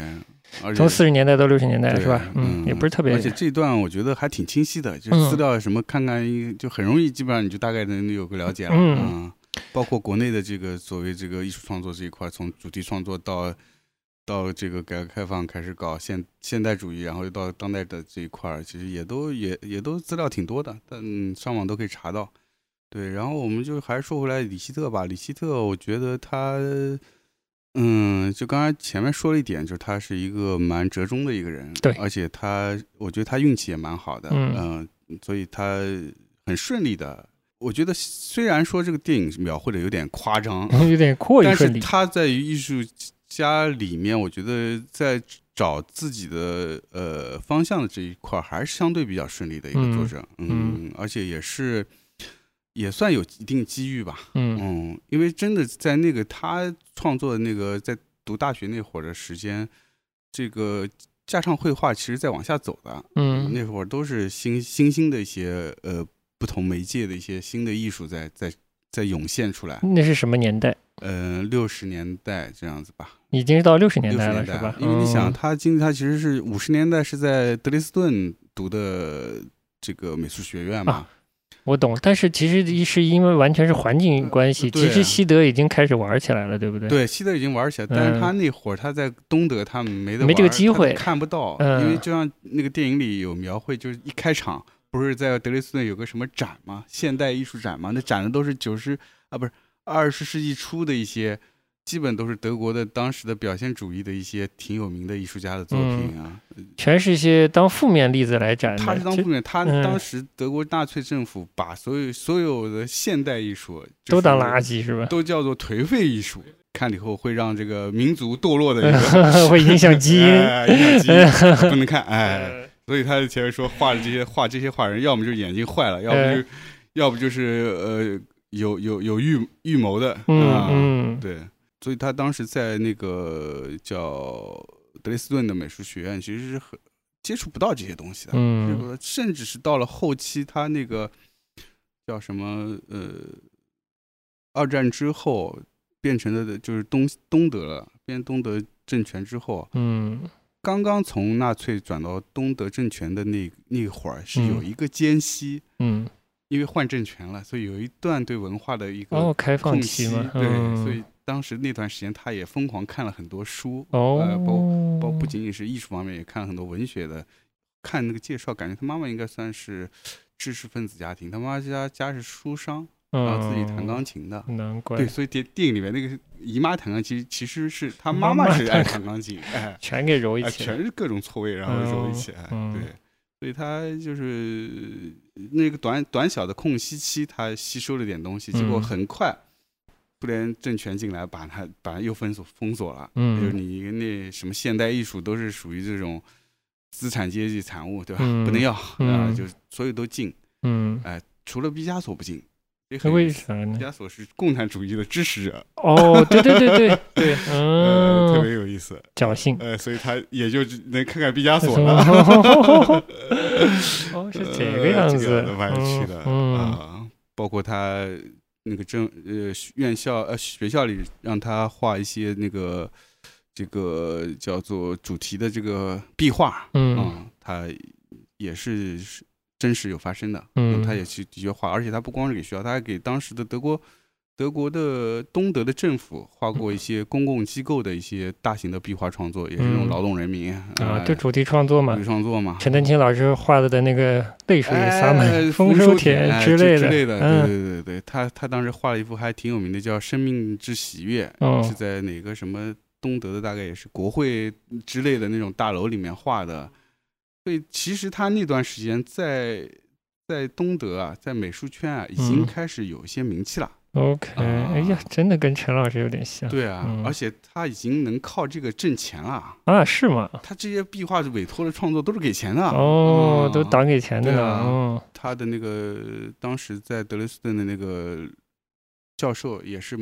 Speaker 2: 从四十年代到六十年代是吧？嗯，也不是特别。
Speaker 1: 而且这段我觉得还挺清晰的，就资料什么看看，就很容易，基本上你就大概能有个了解了。嗯，包括国内的这个所谓这个艺术创作这一块，从主题创作到到这个改革开放开始搞现现代主义，然后又到当代的这一块，其实也都也也都资料挺多的，但上网都可以查到。对，然后我们就还是说回来李希特吧。李希特，我觉得他，嗯，就刚才前面说了一点，就是他是一个蛮折中的一个人，
Speaker 2: 对，
Speaker 1: 而且他，我觉得他运气也蛮好的，嗯，所以他很顺利的。我觉得虽然说这个电影描绘的有点夸张，
Speaker 2: 有点过于，
Speaker 1: 但是他在于艺术家里面，我觉得在找自己的呃方向的这一块还是相对比较顺利的一个作者，嗯，而且也是。也算有一定机遇吧，嗯。嗯，因为真的在那个他创作的那个在读大学那会儿的时间，这个架上绘画其实在往下走的，嗯，那会儿都是新新兴的一些呃不同媒介的一些新的艺术在在在涌现出来。
Speaker 2: 那是什么年代？
Speaker 1: 嗯，六十年代这样子吧。
Speaker 2: 已经是到六十年代了，是吧？
Speaker 1: 因为你想，他经他其实是五十年代是在德累斯顿读的这个美术学院嘛。
Speaker 2: 我懂，但是其实是因为完全是环境关系。其实西德已经开始玩起来了，对不对？
Speaker 1: 对，西德已经玩起来，但是他那会儿他在东德，他没得
Speaker 2: 没这个机会，
Speaker 1: 看不到。因为就像那个电影里有描绘，就是一开场不是在德累斯顿有个什么展吗？现代艺术展吗？那展的都是九十啊，不是二十世纪初的一些。基本都是德国的当时的表现主义的一些挺有名的艺术家的作品啊，
Speaker 2: 全是一些当负面例子来展。
Speaker 1: 他是当负面，他当时德国纳粹政府把所有所有的现代艺术
Speaker 2: 都当垃圾是吧？
Speaker 1: 都叫做颓废艺术，看了以后会让这个民族堕落的一个，
Speaker 2: 会影响基因，
Speaker 1: 影响基因，不能看。哎，所以他前面说画的这些画这些画人，要么就是眼睛坏了，要不就要不就是呃有有有预预谋的
Speaker 2: 嗯，
Speaker 1: 对。所以他当时在那个叫德累斯顿的美术学院，其实是很接触不到这些东西的。嗯，甚至是到了后期，他那个叫什么呃，二战之后变成了就是东东德了，变东德政权之后，
Speaker 2: 嗯，
Speaker 1: 刚刚从纳粹转到东德政权的那那会儿，是有一个间隙，
Speaker 2: 嗯，
Speaker 1: 因为换政权了，所以有一段对文化的一个
Speaker 2: 哦开放
Speaker 1: 期
Speaker 2: 嘛，
Speaker 1: 对，所以。当时那段时间，他也疯狂看了很多书，
Speaker 2: 呃，
Speaker 1: 包包不仅仅是艺术方面，也看了很多文学的。看那个介绍，感觉他妈妈应该算是知识分子家庭，他妈妈家家是书商，然后自己弹钢琴的，
Speaker 2: 难怪。
Speaker 1: 对，所以电电影里面那个姨妈弹钢琴，其实是她妈妈是爱弹钢琴，哎，
Speaker 2: 全给揉一起，
Speaker 1: 全是各种错位，然后揉一起，来。对，所以他就是那个短短小的空隙期，他吸收了点东西，结果很快。苏联政权进来，把他把它又封锁封锁了。嗯，就是你那什么现代艺术都是属于这种资产阶级产物，对吧？不能要啊，就所有都禁。
Speaker 2: 嗯，
Speaker 1: 哎，除了毕加索不禁。
Speaker 2: 为啥呢？
Speaker 1: 毕加索是共产主义的支持者。
Speaker 2: 哦，对对对对对，嗯，
Speaker 1: 特别有意思，
Speaker 2: 侥幸。
Speaker 1: 呃，所以他也就能看看毕加索了。
Speaker 2: 哦，是这个样子，
Speaker 1: 蛮有趣的啊，包括他。那个政呃院校呃学校里让他画一些那个这个叫做主题的这个壁画，嗯，他也是真实有发生的，嗯，他也去的确画，而且他不光是给学校，他还给当时的德国。德国的东德的政府画过一些公共机构的一些大型的壁画创作，也是那种劳动人民
Speaker 2: 啊，就主题创作嘛，
Speaker 1: 主题创作嘛。
Speaker 2: 陈丹青老师画的的那个泪水洒满
Speaker 1: 丰
Speaker 2: 收田之类的，
Speaker 1: 之类的，对对对对，他他当时画了一幅还挺有名的，叫《生命之喜悦》，是在哪个什么东德的大概也是国会之类的那种大楼里面画的。所以其实他那段时间在在东德啊，在美术圈啊，已经开始有一些名气了。
Speaker 2: OK，哎呀，真的跟陈老师有点像。
Speaker 1: 对啊，而且他已经能靠这个挣钱了
Speaker 2: 啊？是吗？
Speaker 1: 他这些壁画委托的创作都是给钱的
Speaker 2: 哦，都党给钱的呢。
Speaker 1: 他的那个当时在德累斯顿的那个教授也是，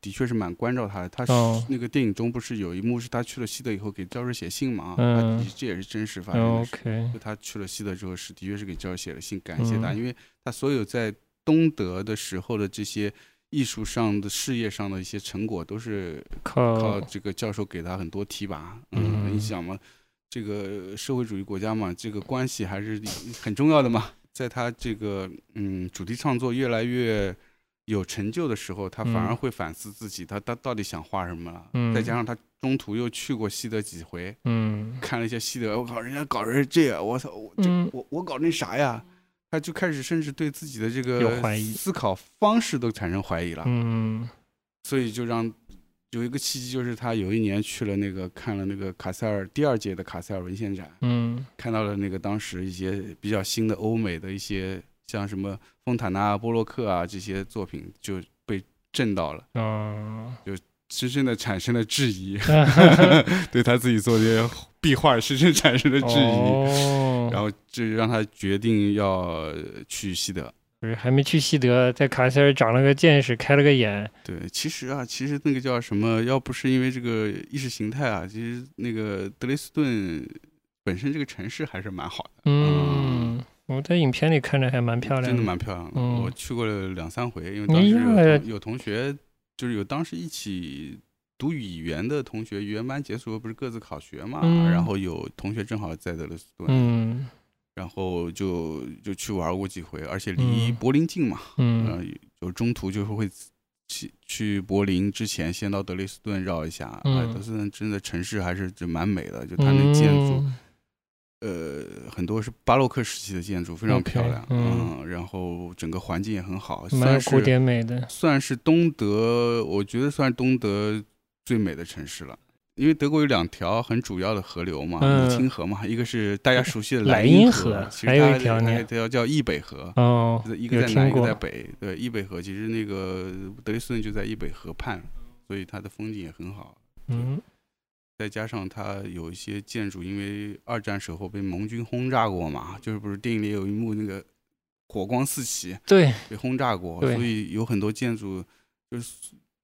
Speaker 1: 的确是蛮关照他的。他是那个电影中不是有一幕是他去了西德以后给教授写信嘛？嗯，这也是真实发生的。
Speaker 2: OK，
Speaker 1: 就他去了西德之后是的确是给教授写了信感谢他，因为他所有在东德的时候的这些。艺术上的事业上的一些成果都是
Speaker 2: 靠
Speaker 1: 靠这个教授给他很多提拔，嗯，你想嘛，这个社会主义国家嘛，这个关系还是很重要的嘛。在他这个嗯主题创作越来越有成就的时候，他反而会反思自己，他他到底想画什么了。嗯，再加上他中途又去过西德几回，嗯，看了一些西德，我靠，人家搞成这样，我操，我这我我搞那啥呀？他就开始甚至对自己的这个思考方式都产生怀疑了。嗯，所以就让有一个契机，就是他有一年去了那个看了那个卡塞尔第二届的卡塞尔文献展，嗯，看到了那个当时一些比较新的欧美的一些。像什么丰塔纳、波洛克啊这些作品就被震到了，就深深的产生了质疑，对他自己做这些壁画深深产生了质疑，然后就让他决定要去西德。
Speaker 2: 不是还没去西德，在卡塞尔长了个见识，开了个眼。
Speaker 1: 对，其实啊，其实那个叫什么？要不是因为这个意识形态啊，其实那个德累斯顿本身这个城市还是蛮好的。嗯。
Speaker 2: 我在影片里看着还蛮漂亮的，
Speaker 1: 真的蛮漂亮的。我去过了两三回，因为当时有有同学，就是有当时一起读语言的同学，语言班结束不是各自考学嘛，然后有同学正好在德累斯顿，然后就就去玩过几回，而且离柏林近嘛，嗯，就中途就是会去去柏林之前先到德累斯顿绕一下，德累斯顿真的城市还是就蛮美的，就它那建筑。呃，很多是巴洛克时期的建筑，非常漂亮，嗯，然后整个环境也很好，算是
Speaker 2: 古典美的，
Speaker 1: 算是东德，我觉得算是东德最美的城市了。因为德国有两条很主要的河流嘛，母亲河嘛，一个是大家熟悉的莱茵河，
Speaker 2: 还有一条
Speaker 1: 那条叫易北河，哦，一个在南，一个在北。对，易北河其实那个德累斯顿就在易北河畔，所以它的风景也很好。嗯。再加上它有一些建筑，因为二战时候被盟军轰炸过嘛，就是不是电影里有一幕那个火光四起，
Speaker 2: 对，
Speaker 1: 被轰炸过，所以有很多建筑就是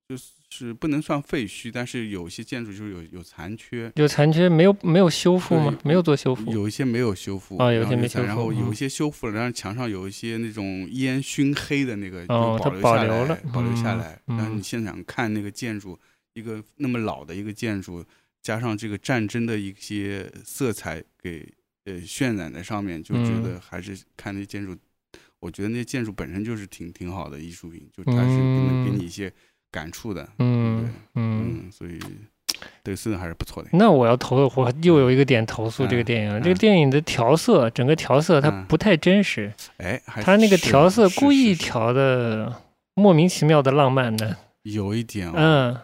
Speaker 1: 就是不能算废墟，但是有些建筑就是有有残缺，
Speaker 2: 有残缺没有没有修复吗？没有做修复，
Speaker 1: 有一些没有修复
Speaker 2: 啊，有些没修复，
Speaker 1: 然后有一些修复了，然后墙上有一些那种烟熏黑的那个
Speaker 2: 就
Speaker 1: 保留下
Speaker 2: 来，
Speaker 1: 保留下来。然后你现场看那个建筑，一个那么老的一个建筑。加上这个战争的一些色彩给呃渲染在上面，就觉得还是看那建筑，我觉得那建筑本身就是挺挺好的艺术品，就它是能给你一些感触的，嗯，对，嗯，所以德斯还是不错的。
Speaker 2: 那我要投，我又有一个点投诉这个电影，这个电影的调色，整个调色它不太真实，
Speaker 1: 哎，
Speaker 2: 它那个调色故意调的莫名其妙的浪漫的，
Speaker 1: 有一点，嗯。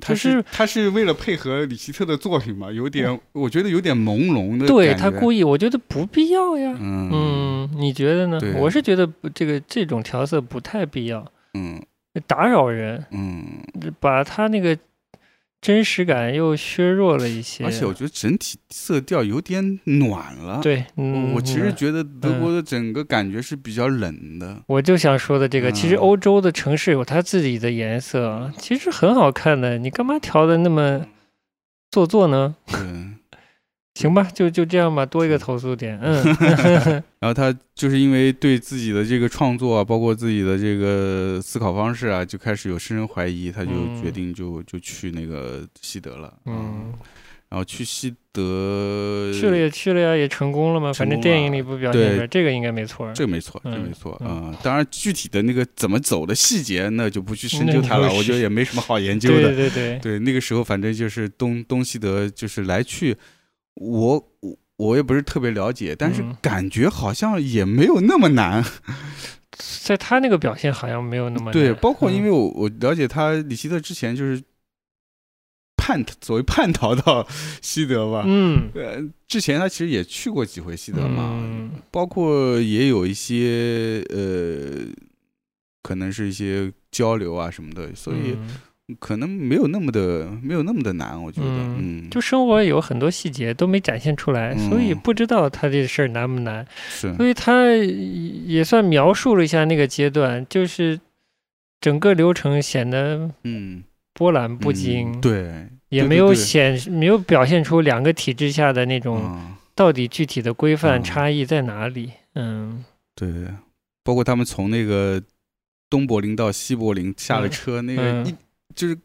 Speaker 1: 他是他是为了配合李希特的作品嘛？有点，我觉得有点朦胧的。
Speaker 2: 对他故意，我觉得不必要呀。嗯，你觉得呢？我是觉得这个这种调色不太必要。嗯，打扰人。嗯，把他那个。真实感又削弱了一些，
Speaker 1: 而且我觉得整体色调有点暖了。
Speaker 2: 对，
Speaker 1: 我其实觉得德国的整个感觉是比较冷的。
Speaker 2: 我就想说的这个，其实欧洲的城市有它自己的颜色，其实很好看的。你干嘛调的那么做作呢？行吧，就就这样吧，多一个投诉点。嗯
Speaker 1: 然后他就是因为对自己的这个创作啊，包括自己的这个思考方式啊，就开始有深深怀疑，他就决定就就去那个西德了。嗯，然后去西德
Speaker 2: 去了也去了呀，也成功了嘛。反正电影里不表现出来，这个应该没错。
Speaker 1: 这个没错，这没错啊。当然，具体的那个怎么走的细节，那就不去深究它了。我觉得也没什么好研究的。
Speaker 2: 对对对
Speaker 1: 对，那个时候反正就是东东西德就是来去。我我我也不是特别了解，但是感觉好像也没有那么难，
Speaker 2: 在他那个表现好像没有那么
Speaker 1: 对，包括因为我我了解他李希特之前就是叛所谓叛逃到 西德吧，嗯，呃，之前他其实也去过几回西德嘛，包括也有一些呃，可能是一些交流啊什么的，所以。可能没有那么的，没有那么的难，我觉得，嗯，
Speaker 2: 就生活有很多细节都没展现出来，所以不知道他这事儿难不难。
Speaker 1: 是，
Speaker 2: 所以他也算描述了一下那个阶段，就是整个流程显得嗯。波澜不惊，
Speaker 1: 对，
Speaker 2: 也没有显没有表现出两个体制下的那种到底具体的规范差异在哪里。嗯，
Speaker 1: 对，包括他们从那个东柏林到西柏林下了车，那个一。就是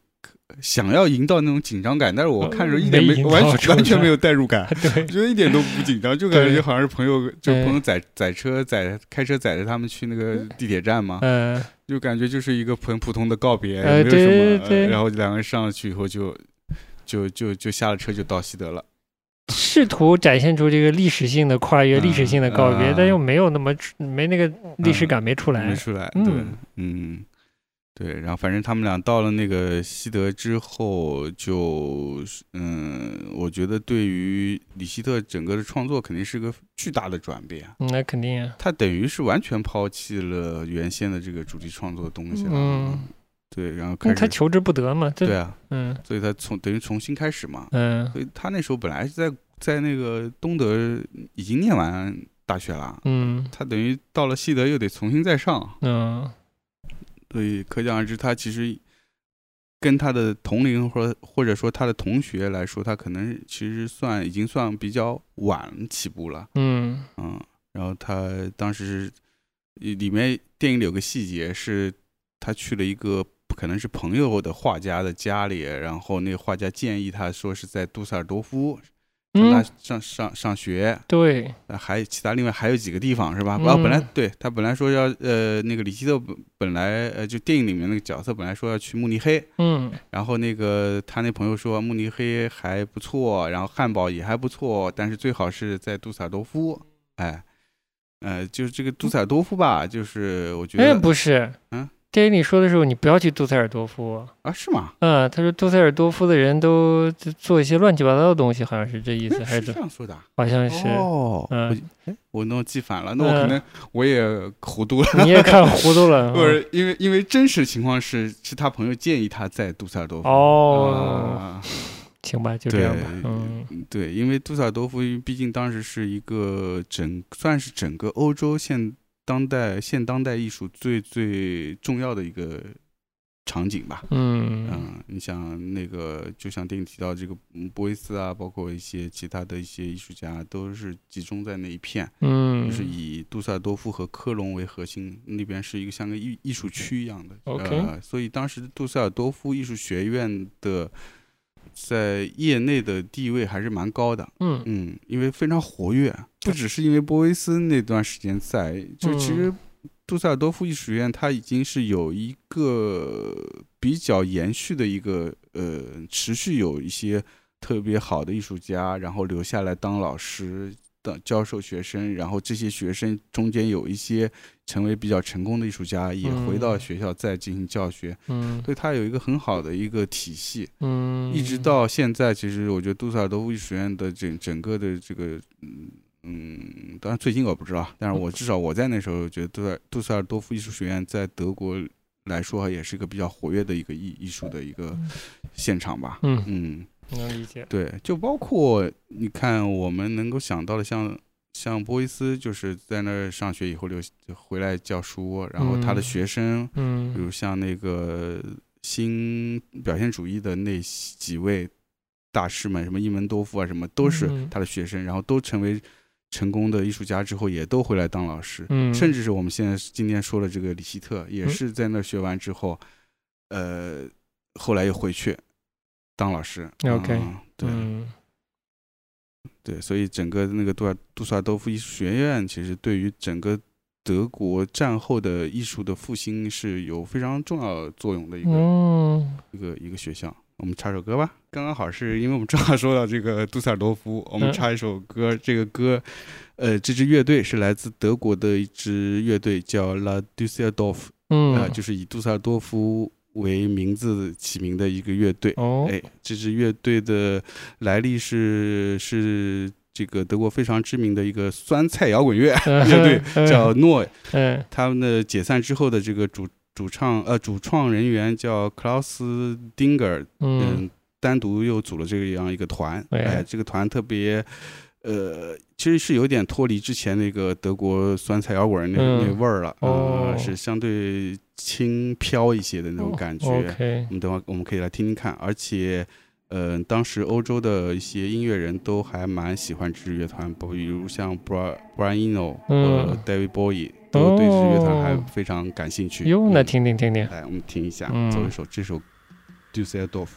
Speaker 1: 想要营造那种紧张感，但是我看着一点没完全完全没有代入感，
Speaker 2: 对，
Speaker 1: 觉得一点都不紧张，就感觉好像是朋友，就朋友载载车载开车载着他们去那个地铁站嘛，嗯，就感觉就是一个很普通的告别，没有什么。然后两个人上了去以后，就就就就下了车就到西德了。
Speaker 2: 试图展现出这个历史性的跨越、历史性的告别，但又没有那么没那个历史感没出来。
Speaker 1: 没出来，对，嗯。对，然后反正他们俩到了那个西德之后，就嗯，我觉得对于李希特整个的创作肯定是个巨大的转变。
Speaker 2: 那肯定啊，
Speaker 1: 他等于是完全抛弃了原先的这个主题创作的东西了。嗯，对，然后开始
Speaker 2: 他求之不得嘛。
Speaker 1: 对啊，嗯，所以他从等于重新开始嘛。嗯，所以他那时候本来是在在那个东德已经念完大学了。嗯，他等于到了西德又得重新再上。嗯。所以可想而知，他其实跟他的同龄或或者说他的同学来说，他可能其实算已经算比较晚起步了。嗯嗯，然后他当时里面电影里有个细节是，他去了一个可能是朋友的画家的家里，然后那个画家建议他说是在杜塞尔多夫。他上上上学，
Speaker 2: 对，
Speaker 1: 还其他另外还有几个地方是吧？啊，本来对他本来说要呃那个李希特本本来呃就电影里面那个角色本来说要去慕尼黑，嗯，然后那个他那朋友说慕尼黑还不错，然后汉堡也还不错，但是最好是在杜塞尔多夫，哎，呃，就是这个杜塞尔多夫吧，就是我觉得，
Speaker 2: 哎，不是，嗯。电影里说的时候，你不要去杜塞尔多夫
Speaker 1: 啊？是吗？
Speaker 2: 嗯，他说杜塞尔多夫的人都做一些乱七八糟的东西，好像是这意思，还是
Speaker 1: 这样说的？
Speaker 2: 好像是
Speaker 1: 哦。嗯，哎，我弄记反了，那我可能我也糊涂了。
Speaker 2: 你也看糊涂了？
Speaker 1: 不是，因为因为真实情况是，是他朋友建议他在杜塞尔多夫。
Speaker 2: 哦，行吧，就这样吧。嗯，
Speaker 1: 对，因为杜塞尔多夫毕竟当时是一个整，算是整个欧洲现。当代现当代艺术最最重要的一个场景吧，嗯。嗯，你像那个，就像电影提到这个波伊斯啊，包括一些其他的一些艺术家，都是集中在那一片，嗯，就是以杜塞尔多夫和科隆为核心，那边是一个像个艺艺术区一样的
Speaker 2: ，OK，
Speaker 1: 所以当时杜塞尔多夫艺术学院的。在业内的地位还是蛮高的，嗯。嗯，因为非常活跃，不只是因为波维斯那段时间在，就其实杜塞尔多夫艺术学院它已经是有一个比较延续的一个呃，持续有一些特别好的艺术家，然后留下来当老师。的教授学生，然后这些学生中间有一些成为比较成功的艺术家，也回到学校再进行教学。嗯，所以他有一个很好的一个体系。嗯，一直到现在，其实我觉得杜塞尔多夫艺术学院的整整个的这个，嗯嗯，当然最近我不知道，但是我至少我在那时候觉得杜塞杜塞尔多夫艺术学院在德国来说也是一个比较活跃的一个艺艺术的一个现场吧。嗯。嗯。
Speaker 2: 能理解，
Speaker 1: 对，就包括你看，我们能够想到的，像像波伊斯，就是在那儿上学以后留回来教书，然后他的学生，嗯，比如像那个新表现主义的那几位大师们，什么伊门多夫啊，什么都是他的学生，然后都成为成功的艺术家之后，也都回来当老师，嗯，甚至是我们现在今天说的这个李希特，也是在那儿学完之后，呃，后来又回去。当老师
Speaker 2: ，OK，
Speaker 1: 对，对，所以整个那个杜尔杜塞尔多夫艺术学院，其实对于整个德国战后的艺术的复兴是有非常重要作用的一个一个一个学校。我们唱首歌吧，刚刚好是因为我们正好说到这个杜塞尔多夫，我们唱一首歌。这个歌，呃，这支乐队是来自德国的一支乐队，叫 La Dusseldorf，嗯，就是以杜塞尔多夫。为名字起名的一个乐队，哦哎，这支乐队的来历是是这个德国非常知名的一个酸菜摇滚乐乐队，叫诺。嗯，他们的解散之后的这个主主唱呃主创人员叫克劳斯丁格尔，嗯，单独又组了这样一个团，哎，这个团特别。呃，其实是有点脱离之前那个德国酸菜摇滚那那味儿了，呃，是相对轻飘一些的那种感觉。我们等会我们可以来听听看，而且，呃，当时欧洲的一些音乐人都还蛮喜欢这支乐团，比如像 Brian Eno 和 David Bowie 都对这支乐团还非常感兴趣。
Speaker 2: 哟，那听听听听，
Speaker 1: 来，我们听一下，奏一首这首 Dusseldorf。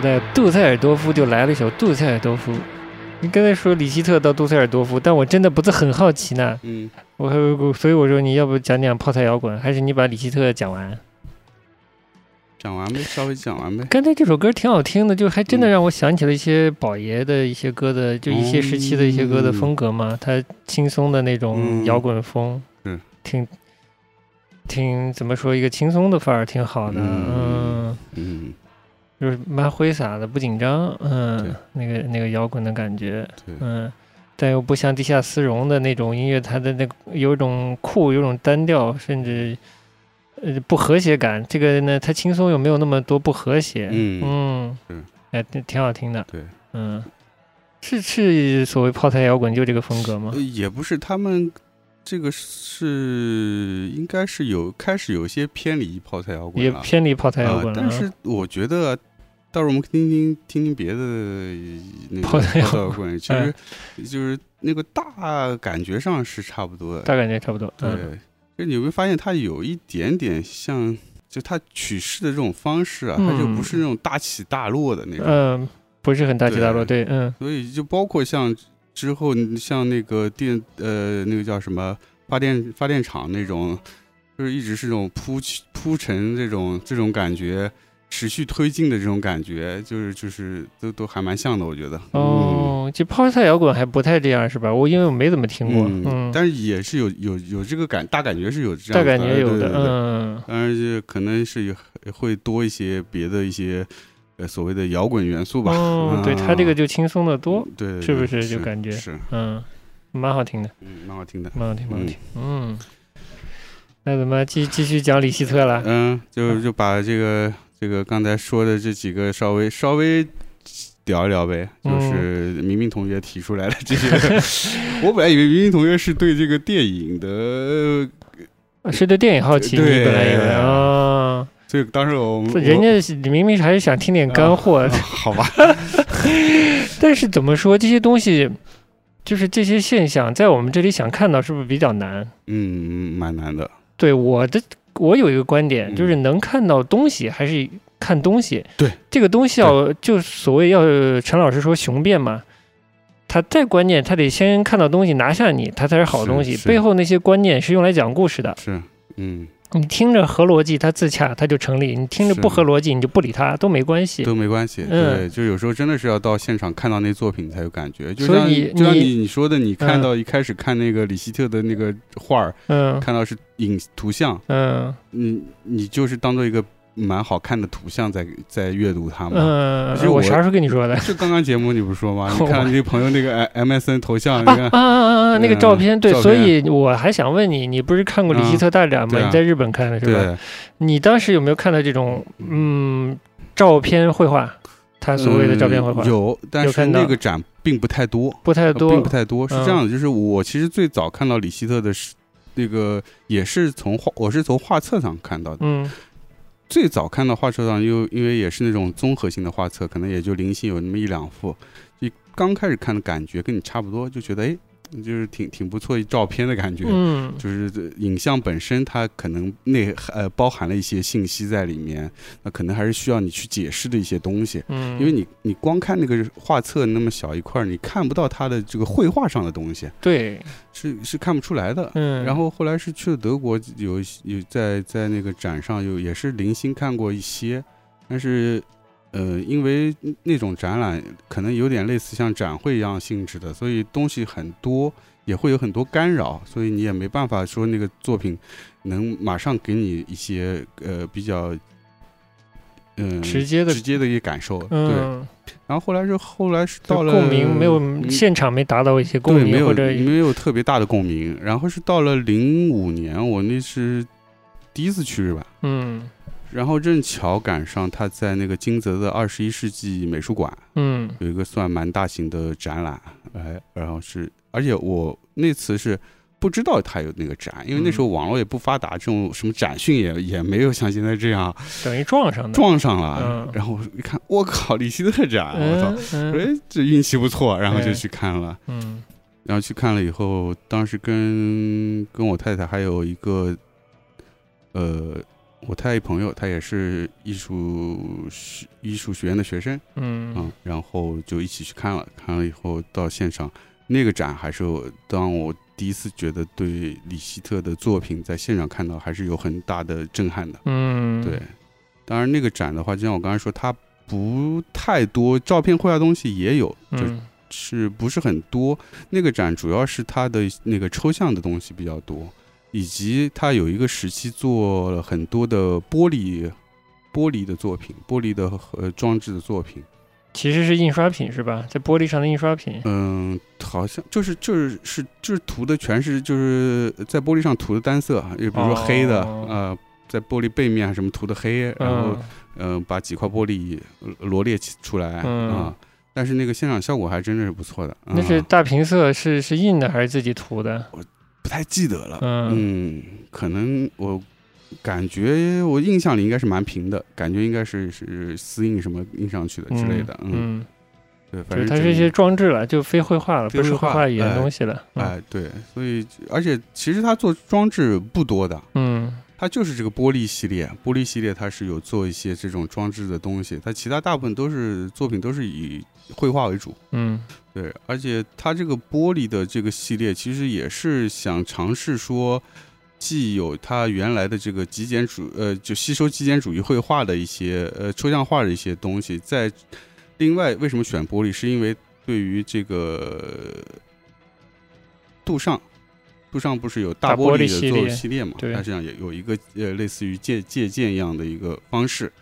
Speaker 2: 不带杜塞尔多夫就来了一首杜塞尔多夫。你刚才说里希特到杜塞尔多夫，但我真的不是很好奇呢。嗯，我所以我说你要不讲讲泡菜摇滚，还是你把里希特讲完？
Speaker 1: 讲完呗，稍微讲完呗。
Speaker 2: 刚才这首歌挺好听的，就还真的让我想起了一些宝爷的一些歌的，就一些时期的一些歌的风格嘛。他轻松的那种摇滚风，
Speaker 1: 嗯，
Speaker 2: 挺挺怎么说一个轻松的范儿，挺好的。
Speaker 1: 嗯嗯，
Speaker 2: 就是蛮挥洒的，不紧张。嗯，那个那个摇滚的感觉，嗯，但又不像地下丝绒的那种音乐，它的那个有种酷，有种单调，甚至。呃，不和谐感，这个呢，它轻松又没有那么多不和谐，嗯嗯，哎，挺好听的，
Speaker 1: 对，
Speaker 2: 嗯，是是所谓泡菜摇滚就这个风格吗？
Speaker 1: 也不是，他们这个是应该是有开始有一些偏离泡菜摇滚
Speaker 2: 也偏离泡菜摇滚了。
Speaker 1: 但是我觉得，到时候我们听听听听别的那个泡菜摇滚，其实就是那个大感觉上是差不多的，
Speaker 2: 大感觉差不多，
Speaker 1: 对。就你会发现，它有一点点像，就它取势的这种方式啊，它就不是那种大起大落的那种，
Speaker 2: 嗯，不是很大起大落，对，嗯。
Speaker 1: 所以就包括像之后像那个电呃那个叫什么发电发电厂那种，就是一直是这种铺铺陈这种这种感觉。持续推进的这种感觉，就是就是都都还蛮像的，我觉得。
Speaker 2: 哦，就泡菜摇滚还不太这样是吧？我因为我没怎么听过，
Speaker 1: 嗯，但是也是有有有这个感，大感觉是有这
Speaker 2: 样，大感觉有
Speaker 1: 的，
Speaker 2: 嗯。
Speaker 1: 当然就可能是有会多一些别的一些呃所谓的摇滚元素吧。
Speaker 2: 哦，对他这个就轻松的多，
Speaker 1: 对，
Speaker 2: 是不是就感觉
Speaker 1: 是
Speaker 2: 嗯，蛮好听的，
Speaker 1: 嗯，蛮好听的，
Speaker 2: 蛮好听，蛮好听，嗯。那怎么继继续讲李希特了？
Speaker 1: 嗯，就就把这个。这个刚才说的这几个稍微稍微聊一聊呗，就是明明同学提出来的这些，我本来以为明明同学是对这个电影的，
Speaker 2: 是对电影好奇，
Speaker 1: 对，
Speaker 2: 本来以为啊，
Speaker 1: 所以当时我们
Speaker 2: 人家明明还是想听点干货，
Speaker 1: 好吧？
Speaker 2: 但是怎么说这些东西，就是这些现象，在我们这里想看到是不是比较难？
Speaker 1: 嗯，蛮难的。
Speaker 2: 对我的。我有一个观点，就是能看到东西还是看东西。
Speaker 1: 对，
Speaker 2: 这个东西要就所谓要陈老师说雄辩嘛，他再关键，他得先看到东西拿下你，他才是好东西。背后那些观念是用来讲故事的。
Speaker 1: 是，嗯。
Speaker 2: 你听着合逻辑，它自洽，它就成立；你听着不合逻辑，你就不理它，都没关系。
Speaker 1: 都没关系。对，就有时候真的是要到现场看到那作品才有感觉。就像就像你你说的，你看到一开始看那个李希特的那个画儿，嗯，看到是影图像，嗯，你你就是当做一个。蛮好看的图像，在在阅读它嘛。
Speaker 2: 嗯，
Speaker 1: 其实我
Speaker 2: 啥时候跟你说的？
Speaker 1: 就刚刚节目你不是说吗？你看你朋友那个 M S N 头像，啊
Speaker 2: 啊啊啊！那个照片，对，所以我还想问你，你不是看过李希特大展吗？你在日本看的是吧？你当时有没有看到这种嗯照片绘画？他所谓的照片绘画
Speaker 1: 有，但是那个展并不太多，
Speaker 2: 不太多，
Speaker 1: 并不太多。是这样的，就是我其实最早看到李希特的是那个，也是从画，我是从画册上看到的。嗯。最早看到画册上，又因为也是那种综合性的画册，可能也就零星有那么一两幅。你刚开始看的感觉跟你差不多，就觉得哎。就是挺挺不错，照片的感觉，嗯，就是影像本身它可能内呃包含了一些信息在里面，那可能还是需要你去解释的一些东西，嗯，因为你你光看那个画册那么小一块，你看不到它的这个绘画上的东西，
Speaker 2: 对，
Speaker 1: 是是看不出来的，嗯，然后后来是去了德国，有有在在那个展上有也是零星看过一些，但是。呃，因为那种展览可能有点类似像展会一样性质的，所以东西很多，也会有很多干扰，所以你也没办法说那个作品能马上给你一些呃比较嗯
Speaker 2: 直接的
Speaker 1: 直接的一些感受。对，然后后来是后来是到了
Speaker 2: 共鸣，没有现场没达到一些共鸣，或者
Speaker 1: 没有特别大的共鸣。然后是到了零五年，我那是第一次去日本。嗯。然后正巧赶上他在那个金泽的二十一世纪美术馆，嗯，有一个算蛮大型的展览，哎，然后是，而且我那次是不知道他有那个展，因为那时候网络也不发达，这种什么展讯也也没有像现在这样，
Speaker 2: 等于撞上
Speaker 1: 撞上了，然后一看，我靠，李希特展，我操，哎，这运气不错，然后就去看了，嗯，然后去看了以后，当时跟跟我太太还有一个，呃。我太太朋友，他也是艺术学艺术学院的学生，嗯嗯，然后就一起去看了，看了以后到现场，那个展还是当我第一次觉得对李希特的作品在现场看到还是有很大的震撼的，嗯，对。当然那个展的话，就像我刚才说，它不太多照片绘画东西也有，就是不是很多。那个展主要是它的那个抽象的东西比较多。以及他有一个时期做了很多的玻璃玻璃的作品，玻璃的呃装置的作品，
Speaker 2: 其实是印刷品是吧？在玻璃上的印刷品。
Speaker 1: 嗯，好像就是就是是就是涂的全是就是在玻璃上涂的单色，就比如说黑的呃，在玻璃背面什么涂的黑，然后嗯把几块玻璃罗列起出来啊。但是那个现场效果还真的是不错的。
Speaker 2: 那是大屏色是是印的还是自己涂的？
Speaker 1: 不太记得了，嗯，可能我感觉我印象里应该是蛮平的，感觉应该是是私印什么印上去的之类的，嗯，对，反正
Speaker 2: 它是一些装置了，就非绘画了，不是绘画语言东西了，
Speaker 1: 哎，对，所以而且其实他做装置不多的，嗯。它就是这个玻璃系列，玻璃系列它是有做一些这种装置的东西，它其他大部分都是作品都是以绘画为主，嗯，对，而且它这个玻璃的这个系列其实也是想尝试说，既有它原来的这个极简主，呃，就吸收极简主义绘画的一些呃抽象画的一些东西，在另外为什么选玻璃，是因为对于这个杜尚。杜尚不是有大玻璃的做系列嘛？它这样也有一个呃类似于借借鉴一样的一个方式，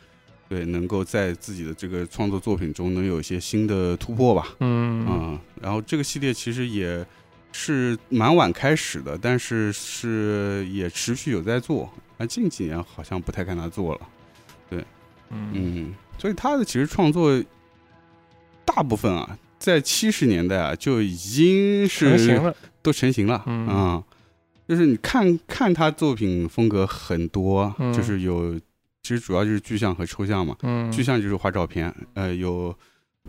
Speaker 1: 对，能够在自己的这个创作作品中能有一些新的突破吧。嗯啊，然后这个系列其实也是蛮晚开始的，但是是也持续有在做。那近几年好像不太看他做了。对，嗯，所以他的其实创作大部分啊，在七十年代啊就已经是。都成型了啊！就是你看看他作品风格很多，就是有，其实主要就是具象和抽象嘛。具象就是画照片，呃，有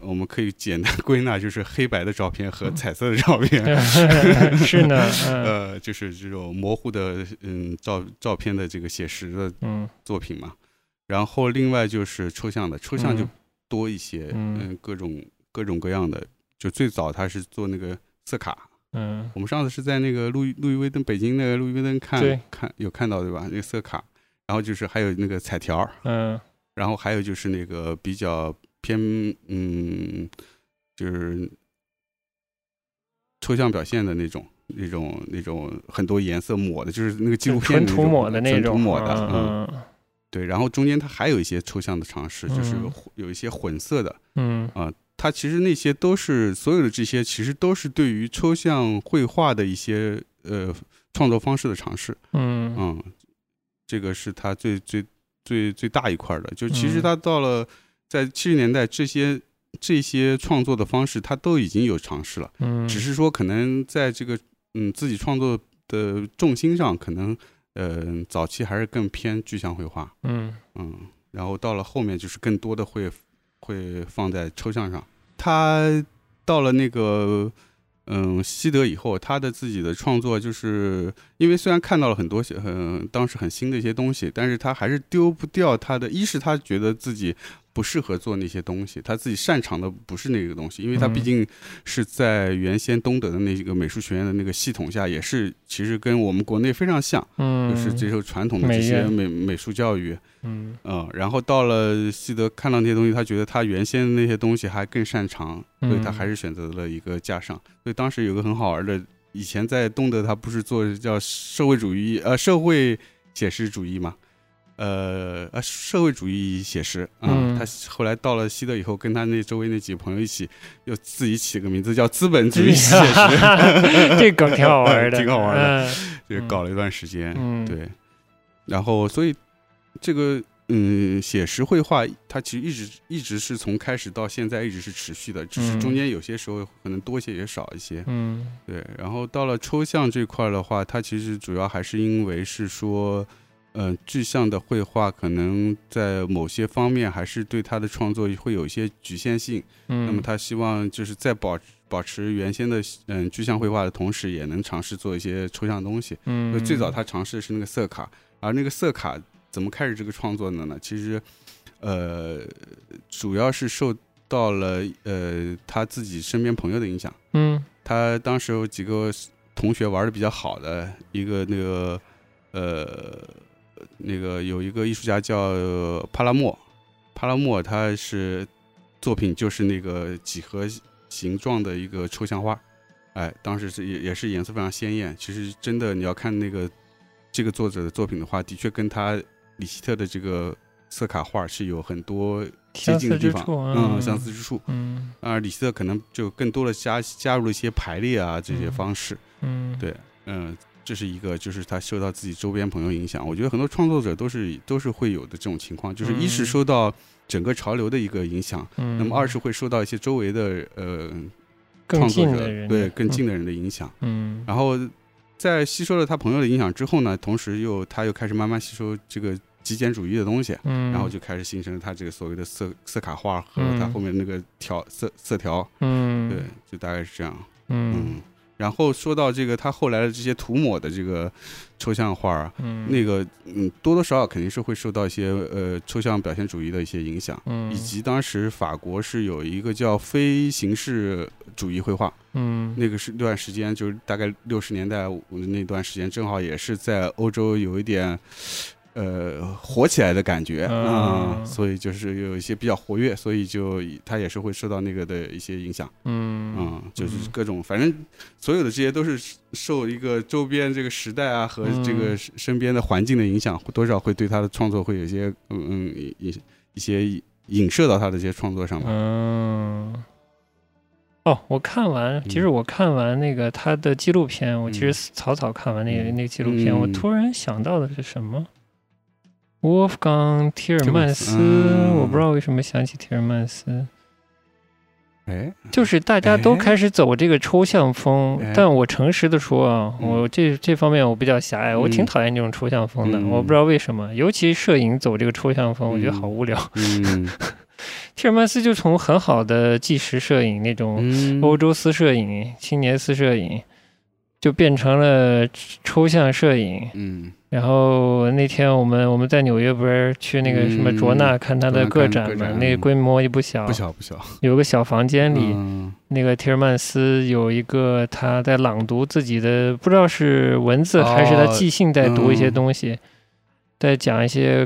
Speaker 1: 我们可以简单 归纳，就是黑白的照片和彩色的照片。
Speaker 2: 是呢，
Speaker 1: 呃，就是这种模糊的嗯照照片的这个写实的作品嘛。然后另外就是抽象的，抽象就多一些，嗯，各种各种各样的。就最早他是做那个色卡。嗯，我们上次是在那个路易路易威登北京那个路易威登看看有看到对吧？那个色卡，然后就是还有那个彩条，嗯，然后还有就是那个比较偏嗯，就是抽象表现的那种那种那种很多颜色抹的，就是那个纪录片
Speaker 2: 涂抹的那种
Speaker 1: 涂抹的，嗯，对，然后中间它还有一些抽象的尝试，就是有一些混色的，嗯啊。它其实那些都是所有的这些，其实都是对于抽象绘画的一些呃创作方式的尝试。嗯嗯，这个是他最最最最大一块的。就其实他到了在七十年代，这些这些创作的方式，他都已经有尝试了。嗯，只是说可能在这个嗯自己创作的重心上，可能呃早期还是更偏具象绘画。嗯嗯，然后到了后面，就是更多的会。会放在抽象上。他到了那个嗯西德以后，他的自己的创作，就是因为虽然看到了很多很当时很新的一些东西，但是他还是丢不掉他的。一是他觉得自己。不适合做那些东西，他自己擅长的不是那个东西，因为他毕竟是在原先东德的那个美术学院的那个系统下，也是其实跟我们国内非常像，嗯，就是接受传统的这些美美术教育，嗯嗯，然后到了西德看到那些东西，他觉得他原先的那些东西还更擅长，所以他还是选择了一个架上。所以当时有个很好玩的，以前在东德他不是做叫社会主义呃社会写实主义嘛。呃呃，社会主义写实啊，他后来到了西德以后，跟他那周围那几个朋友一起，又自己起个名字叫资本主义写实，
Speaker 2: 这梗挺好玩的，
Speaker 1: 挺好玩的，就搞了一段时间，对。然后，所以这个嗯，写实绘画它其实一直一直是从开始到现在一直是持续的，只是中间有些时候可能多一些也少一些，嗯，对。然后到了抽象这块的话，它其实主要还是因为是说。嗯，具象的绘画可能在某些方面还是对他的创作会有一些局限性。嗯，那么他希望就是在保保持原先的嗯具象绘画的同时，也能尝试做一些抽象东西。嗯，最早他尝试的是那个色卡，而那个色卡怎么开始这个创作的呢？其实，呃，主要是受到了呃他自己身边朋友的影响。
Speaker 2: 嗯，
Speaker 1: 他当时有几个同学玩的比较好的一个那个呃那个有一个艺术家叫帕拉莫，帕拉莫他是作品就是那个几何形状的一个抽象画。哎，当时是也也是颜色非常鲜艳。其实真的你要看那个这个作者的作品的话，的确跟他里希特的这个色卡画是有很多接近的地方，嗯，相似之处。
Speaker 2: 嗯，
Speaker 1: 啊里希特可能就更多的加加入了一些排列啊这些方式。
Speaker 2: 嗯，
Speaker 1: 对，嗯，这是一个就是他受到自己周边朋友影响。我觉得很多创作者都是都是会有的这种情况，就是一是受到整个潮流的一个影响，那么二是会受到一些周围的呃。创作者对更近的人的影响，
Speaker 2: 嗯，
Speaker 1: 然后在吸收了他朋友的影响之后呢，同时又他又开始慢慢吸收这个极简主义的东西，
Speaker 2: 嗯，
Speaker 1: 然后就开始形成了他这个所谓的色色卡画和他后面那个条色色条，
Speaker 2: 嗯，
Speaker 1: 对，就大概是这样，嗯。然后说到这个，他后来的这些涂抹的这个抽象画啊，那个嗯，多多少少肯定是会受到一些呃抽象表现主义的一些影响，
Speaker 2: 嗯，
Speaker 1: 以及当时法国是有一个叫非形式主义绘画，
Speaker 2: 嗯，
Speaker 1: 那个是段时间就是大概六十年代那段时间，正好也是在欧洲有一点。呃，火起来的感觉啊，所以就是有一些比较活跃，所以就他也是会受到那个的一些影响，
Speaker 2: 嗯，
Speaker 1: 啊，就是各种，反正所有的这些都是受一个周边这个时代啊和这个身边的环境的影响，多少会对他的创作会有一些嗯嗯一一些影射到他的这些创作上吧。
Speaker 2: 嗯，哦，我看完，其实我看完那个他的纪录片，我其实草草看完那个那个纪录片，我突然想到的是什么？沃夫冈·提尔曼斯，我不知道为什么想起提尔曼斯。
Speaker 1: 哎，
Speaker 2: 就是大家都开始走这个抽象风，但我诚实的说啊，我这这方面我比较狭隘，我挺讨厌这种抽象风的。我不知道为什么，尤其摄影走这个抽象风，我觉得好无聊。提尔曼斯就从很好的纪实摄影那种欧洲私摄影、青年私摄影。就变成了抽象摄影，
Speaker 1: 嗯，
Speaker 2: 然后那天我们我们在纽约不是去那个什么卓纳看他的个展嘛，那个规模也不小，
Speaker 1: 不小不小，
Speaker 2: 有个小房间里，那个提尔曼斯有一个他在朗读自己的，不知道是文字还是他即兴在读一些东西，在讲一些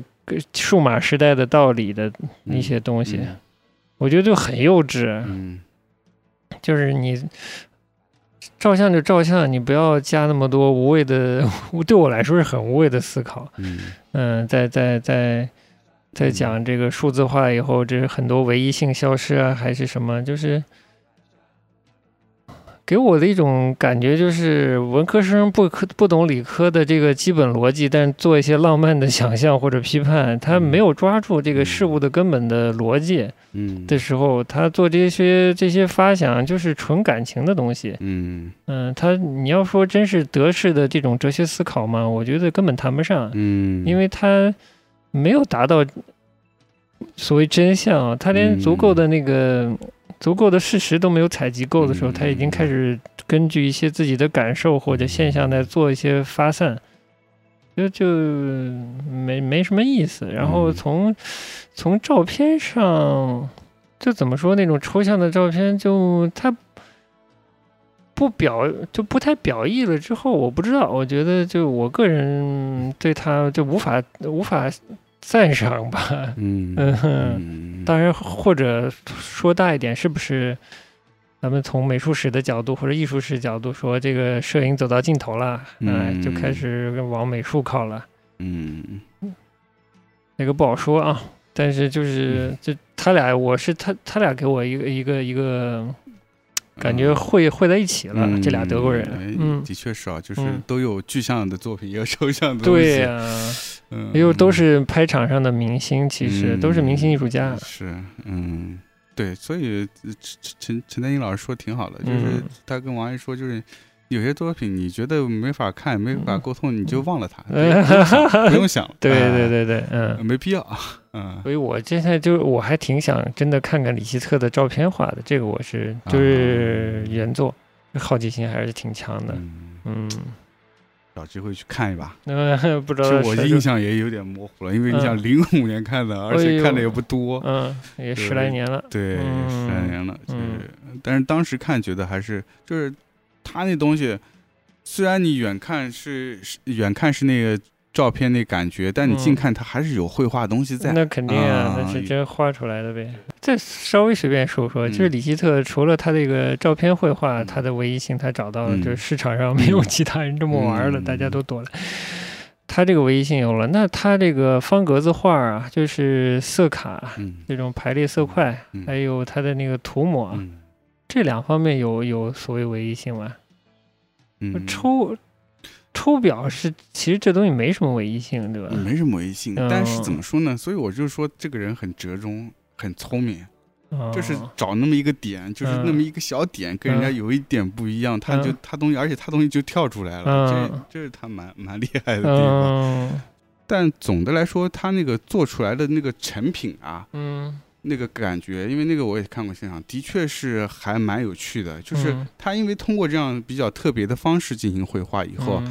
Speaker 2: 数码时代的道理的一些东西，我觉得就很幼稚，
Speaker 1: 嗯，
Speaker 2: 就是你。照相就照相，你不要加那么多无谓的，对我来说是很无谓的思考。
Speaker 1: 嗯
Speaker 2: 嗯，在在在在讲这个数字化以后，这是很多唯一性消失啊，还是什么？就是。给我的一种感觉就是，文科生不科不懂理科的这个基本逻辑，但做一些浪漫的想象或者批判，他没有抓住这个事物的根本的逻辑，
Speaker 1: 嗯，
Speaker 2: 的时候，他做这些这些发想就是纯感情的东西，
Speaker 1: 嗯
Speaker 2: 嗯，他你要说真是德式的这种哲学思考嘛？我觉得根本谈不上，
Speaker 1: 嗯，
Speaker 2: 因为他没有达到所谓真相，他连足够的那个。足够的事实都没有采集够的时候，他已经开始根据一些自己的感受或者现象在做一些发散，就就没没什么意思。然后从从照片上，就怎么说那种抽象的照片，就他不表就不太表意了。之后我不知道，我觉得就我个人对他就无法无法。赞赏吧，
Speaker 1: 嗯
Speaker 2: 嗯，当然，或者说大一点，是不是？咱们从美术史的角度或者艺术史角度说，这个摄影走到尽头了，嗯，就开始往美术靠了，
Speaker 1: 嗯，
Speaker 2: 那个不好说啊。但是就是，就他俩，我是他，他俩给我一个一个一个。感觉汇汇在一起了，这俩德国人，嗯，
Speaker 1: 的确是啊，就是都有具象的作品，也有抽象的东西，
Speaker 2: 对呀，
Speaker 1: 嗯，
Speaker 2: 又都是拍场上的明星，其实都是明星艺术家，
Speaker 1: 是，嗯，对，所以陈陈陈丹英老师说挺好的，就是他跟王一说，就是。有些作品你觉得没法看、没法沟通，你就忘了它，不用想了。
Speaker 2: 对对对对，嗯，
Speaker 1: 没必要。嗯，
Speaker 2: 所以我现在就我还挺想真的看看李希特的照片画的，这个我是就是原作，好奇心还是挺强的。嗯，
Speaker 1: 找机会去看一把。
Speaker 2: 不知道，
Speaker 1: 我印象也有点模糊了，因为你想零五年看的，而且看的也不多，
Speaker 2: 嗯，也十来年了，
Speaker 1: 对，十来年了，就是，但是当时看觉得还是就是他那东西，虽然你远看是远看是那个。照片那感觉，但你近看它还是有绘画东西在。
Speaker 2: 那肯定啊，那是真画出来的呗。再稍微随便说说，就是李希特除了他这个照片绘画，他的唯一性他找到了，就是市场上没有其他人这么玩了，大家都躲了。他这个唯一性有了，那他这个方格子画啊，就是色卡这种排列色块，还有他的那个涂抹，这两方面有有所谓唯一性吗？抽。抽表是，其实这东西没什么唯一性，对吧？
Speaker 1: 没什么唯一性，但是怎么说呢？所以我就说这个人很折中，很聪明，就是找那么一个点，就是那么一个小点，跟人家有一点不一样，他就他东西，而且他东西就跳出来了，这这是他蛮蛮厉害的地方。但总的来说，他那个做出来的那个成品啊，嗯。那个感觉，因为那个我也看过现场，的确是还蛮有趣的。就是他因为通过这样比较特别的方式进行绘画以后，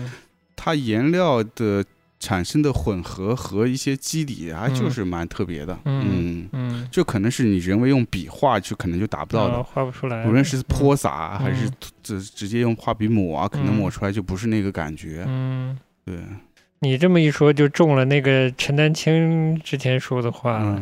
Speaker 1: 它颜料的产生的混合和一些肌理啊，就是蛮特别的。嗯嗯，就可能是你人为用笔画就可能就达不到的，
Speaker 2: 画不出来。
Speaker 1: 无论是泼洒还是直直接用画笔抹啊，可能抹出来就不是那个感觉。嗯，对。
Speaker 2: 你这么一说，就中了那个陈丹青之前说的话。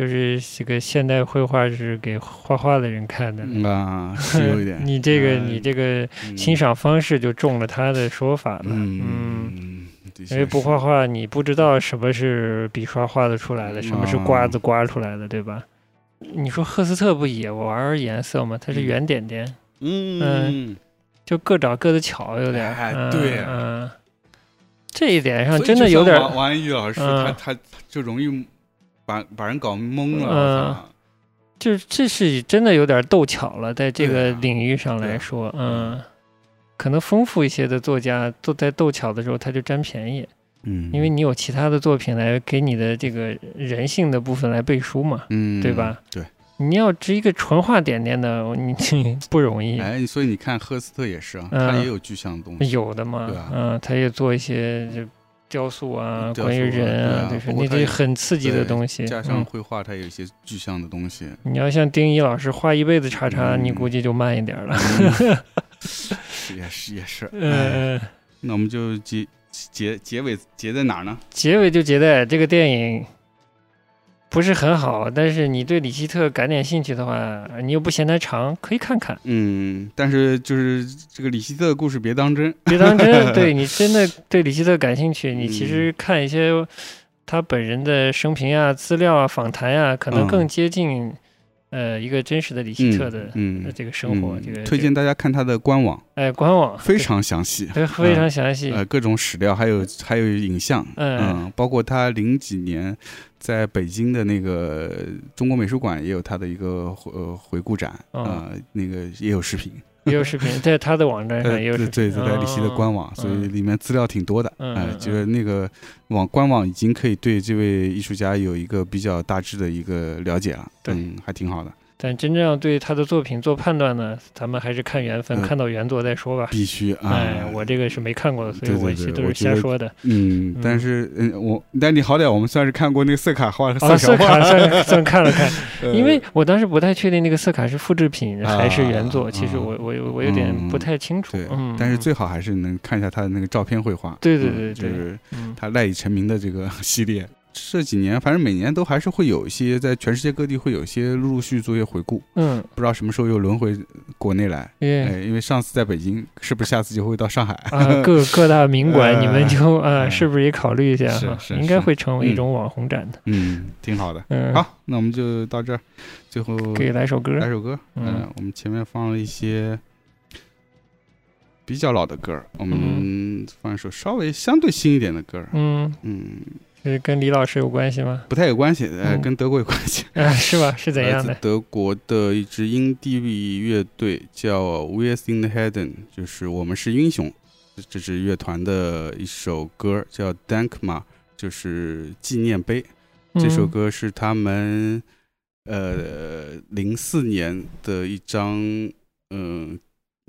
Speaker 2: 就是这个现代绘画是给画画的人看的
Speaker 1: 啊，是有一点。
Speaker 2: 你这个你这个欣赏方式就中了他的说法了。嗯，因为不画画，你不知道什么是笔刷画的出来的，什么是刮子刮出来的，对吧？你说赫斯特不也玩颜色吗？它是圆点点，嗯，就各找各的巧，有点。
Speaker 1: 对，
Speaker 2: 嗯，这一点上真的有点。
Speaker 1: 王安玉老师，他他就容易。把把人搞懵了，
Speaker 2: 嗯，就是这是真的有点斗巧了，在这个领域上来说，嗯，可能丰富一些的作家都在斗巧的时候他就占便宜，嗯，因为你有其他的作品来给你的这个人性的部分来背书嘛，嗯，对吧？
Speaker 1: 对，
Speaker 2: 你要值一个纯画点点的，你 不容易。
Speaker 1: 哎，所以你看赫斯特也是啊，他也有具象的东西，
Speaker 2: 有的嘛，嗯，他也做一些就。雕塑啊，关于人啊，就是那些很刺激的东西。
Speaker 1: 加上绘画，它有一些具象的东西。
Speaker 2: 你要像丁一老师画一辈子叉叉，你估计就慢一点了。
Speaker 1: 也是也是。嗯，那我们就结结结尾结在哪儿呢？
Speaker 2: 结尾就结在这个电影。不是很好，但是你对李希特感点兴趣的话，你又不嫌它长，可以看看。
Speaker 1: 嗯，但是就是这个李希特的故事别当真，
Speaker 2: 别当真。对你真的对李希特感兴趣，你其实看一些他本人的生平啊、资料啊、访谈啊，可能更接近。呃，一个真实的李希特的这个生活，这个
Speaker 1: 推荐大家看他的官网，
Speaker 2: 哎，官网
Speaker 1: 非常详细，
Speaker 2: 非常详细，
Speaker 1: 呃，各种史料，还有还有影像，嗯，包括他零几年在北京的那个中国美术馆也有他的一个呃回顾展，啊，那个也有视频。
Speaker 2: 也有视频，在他的网站上也有视频。
Speaker 1: 对，在李希的官网，所以里面资料挺多的。嗯，就是那个网官网已经可以对这位艺术家有一个比较大致的一个了解了。
Speaker 2: 对，
Speaker 1: 还挺好的。
Speaker 2: 但真正要对他的作品做判断呢，咱们还是看缘分，看到原作再说吧。
Speaker 1: 必须啊！
Speaker 2: 哎，我这个是没看过的，所以我都是瞎说的。
Speaker 1: 嗯，但是嗯，我但你好歹我们算是看过那个色卡画
Speaker 2: 的色卡 算算看了看，因为我当时不太确定那个色卡是复制品还是原作，其实我我我有点不太清楚。
Speaker 1: 对，但是最好还是能看一下他的那个照片绘画。
Speaker 2: 对对对，
Speaker 1: 就是他赖以成名的这个 系列。这几年，反正每年都还是会有一些，在全世界各地会有一些陆陆续续做一些回顾。嗯，不知道什么时候又轮回国内来。哎，因为上次在北京，是不是下次就会到上海？
Speaker 2: 啊，各 各大名馆，你们就啊，是不是也考虑一下？是是，应该会成为一种网红展的。
Speaker 1: 嗯，挺好的。嗯，好，那我们就到这儿。最后
Speaker 2: 给来首歌，
Speaker 1: 来首歌。嗯，我们前面放了一些比较老的歌，我们放一首稍微相对新一点的歌。嗯嗯。
Speaker 2: 是跟李老师有关系吗？
Speaker 1: 不太有关系，呃，跟德国有关系，
Speaker 2: 是吧？是怎样的？
Speaker 1: 德国的一支英地乐队叫 We Are in the Heaven，就是我们是英雄，这支乐团的一首歌叫 Dankma，就是纪念碑。这首歌是他们呃零四年的一张嗯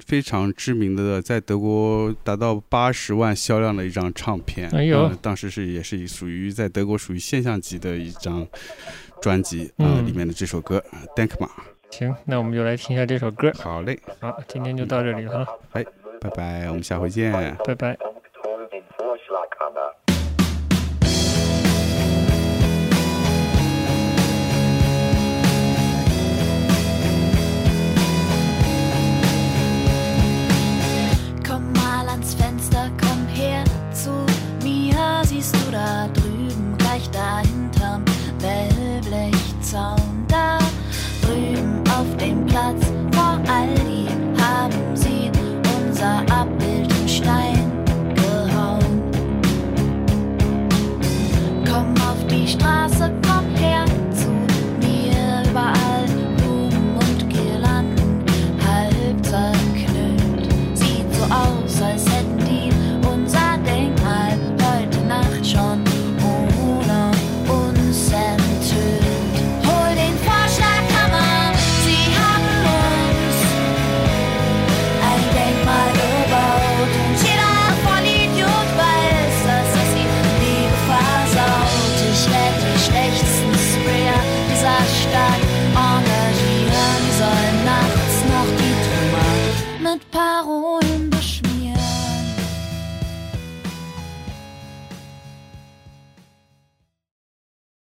Speaker 1: 非常知名的，在德国达到八十万销量的一张唱片。
Speaker 2: 哎呦，
Speaker 1: 当时是也是属于在德国属于现象级的一张专辑啊，里面的这首歌《d a n k m a》。
Speaker 2: 行，那我们就来听一下这首歌。
Speaker 1: 好嘞，
Speaker 2: 好，今天就到这里了。
Speaker 1: 哎，拜拜，我们下回见。
Speaker 2: 拜拜。
Speaker 3: lots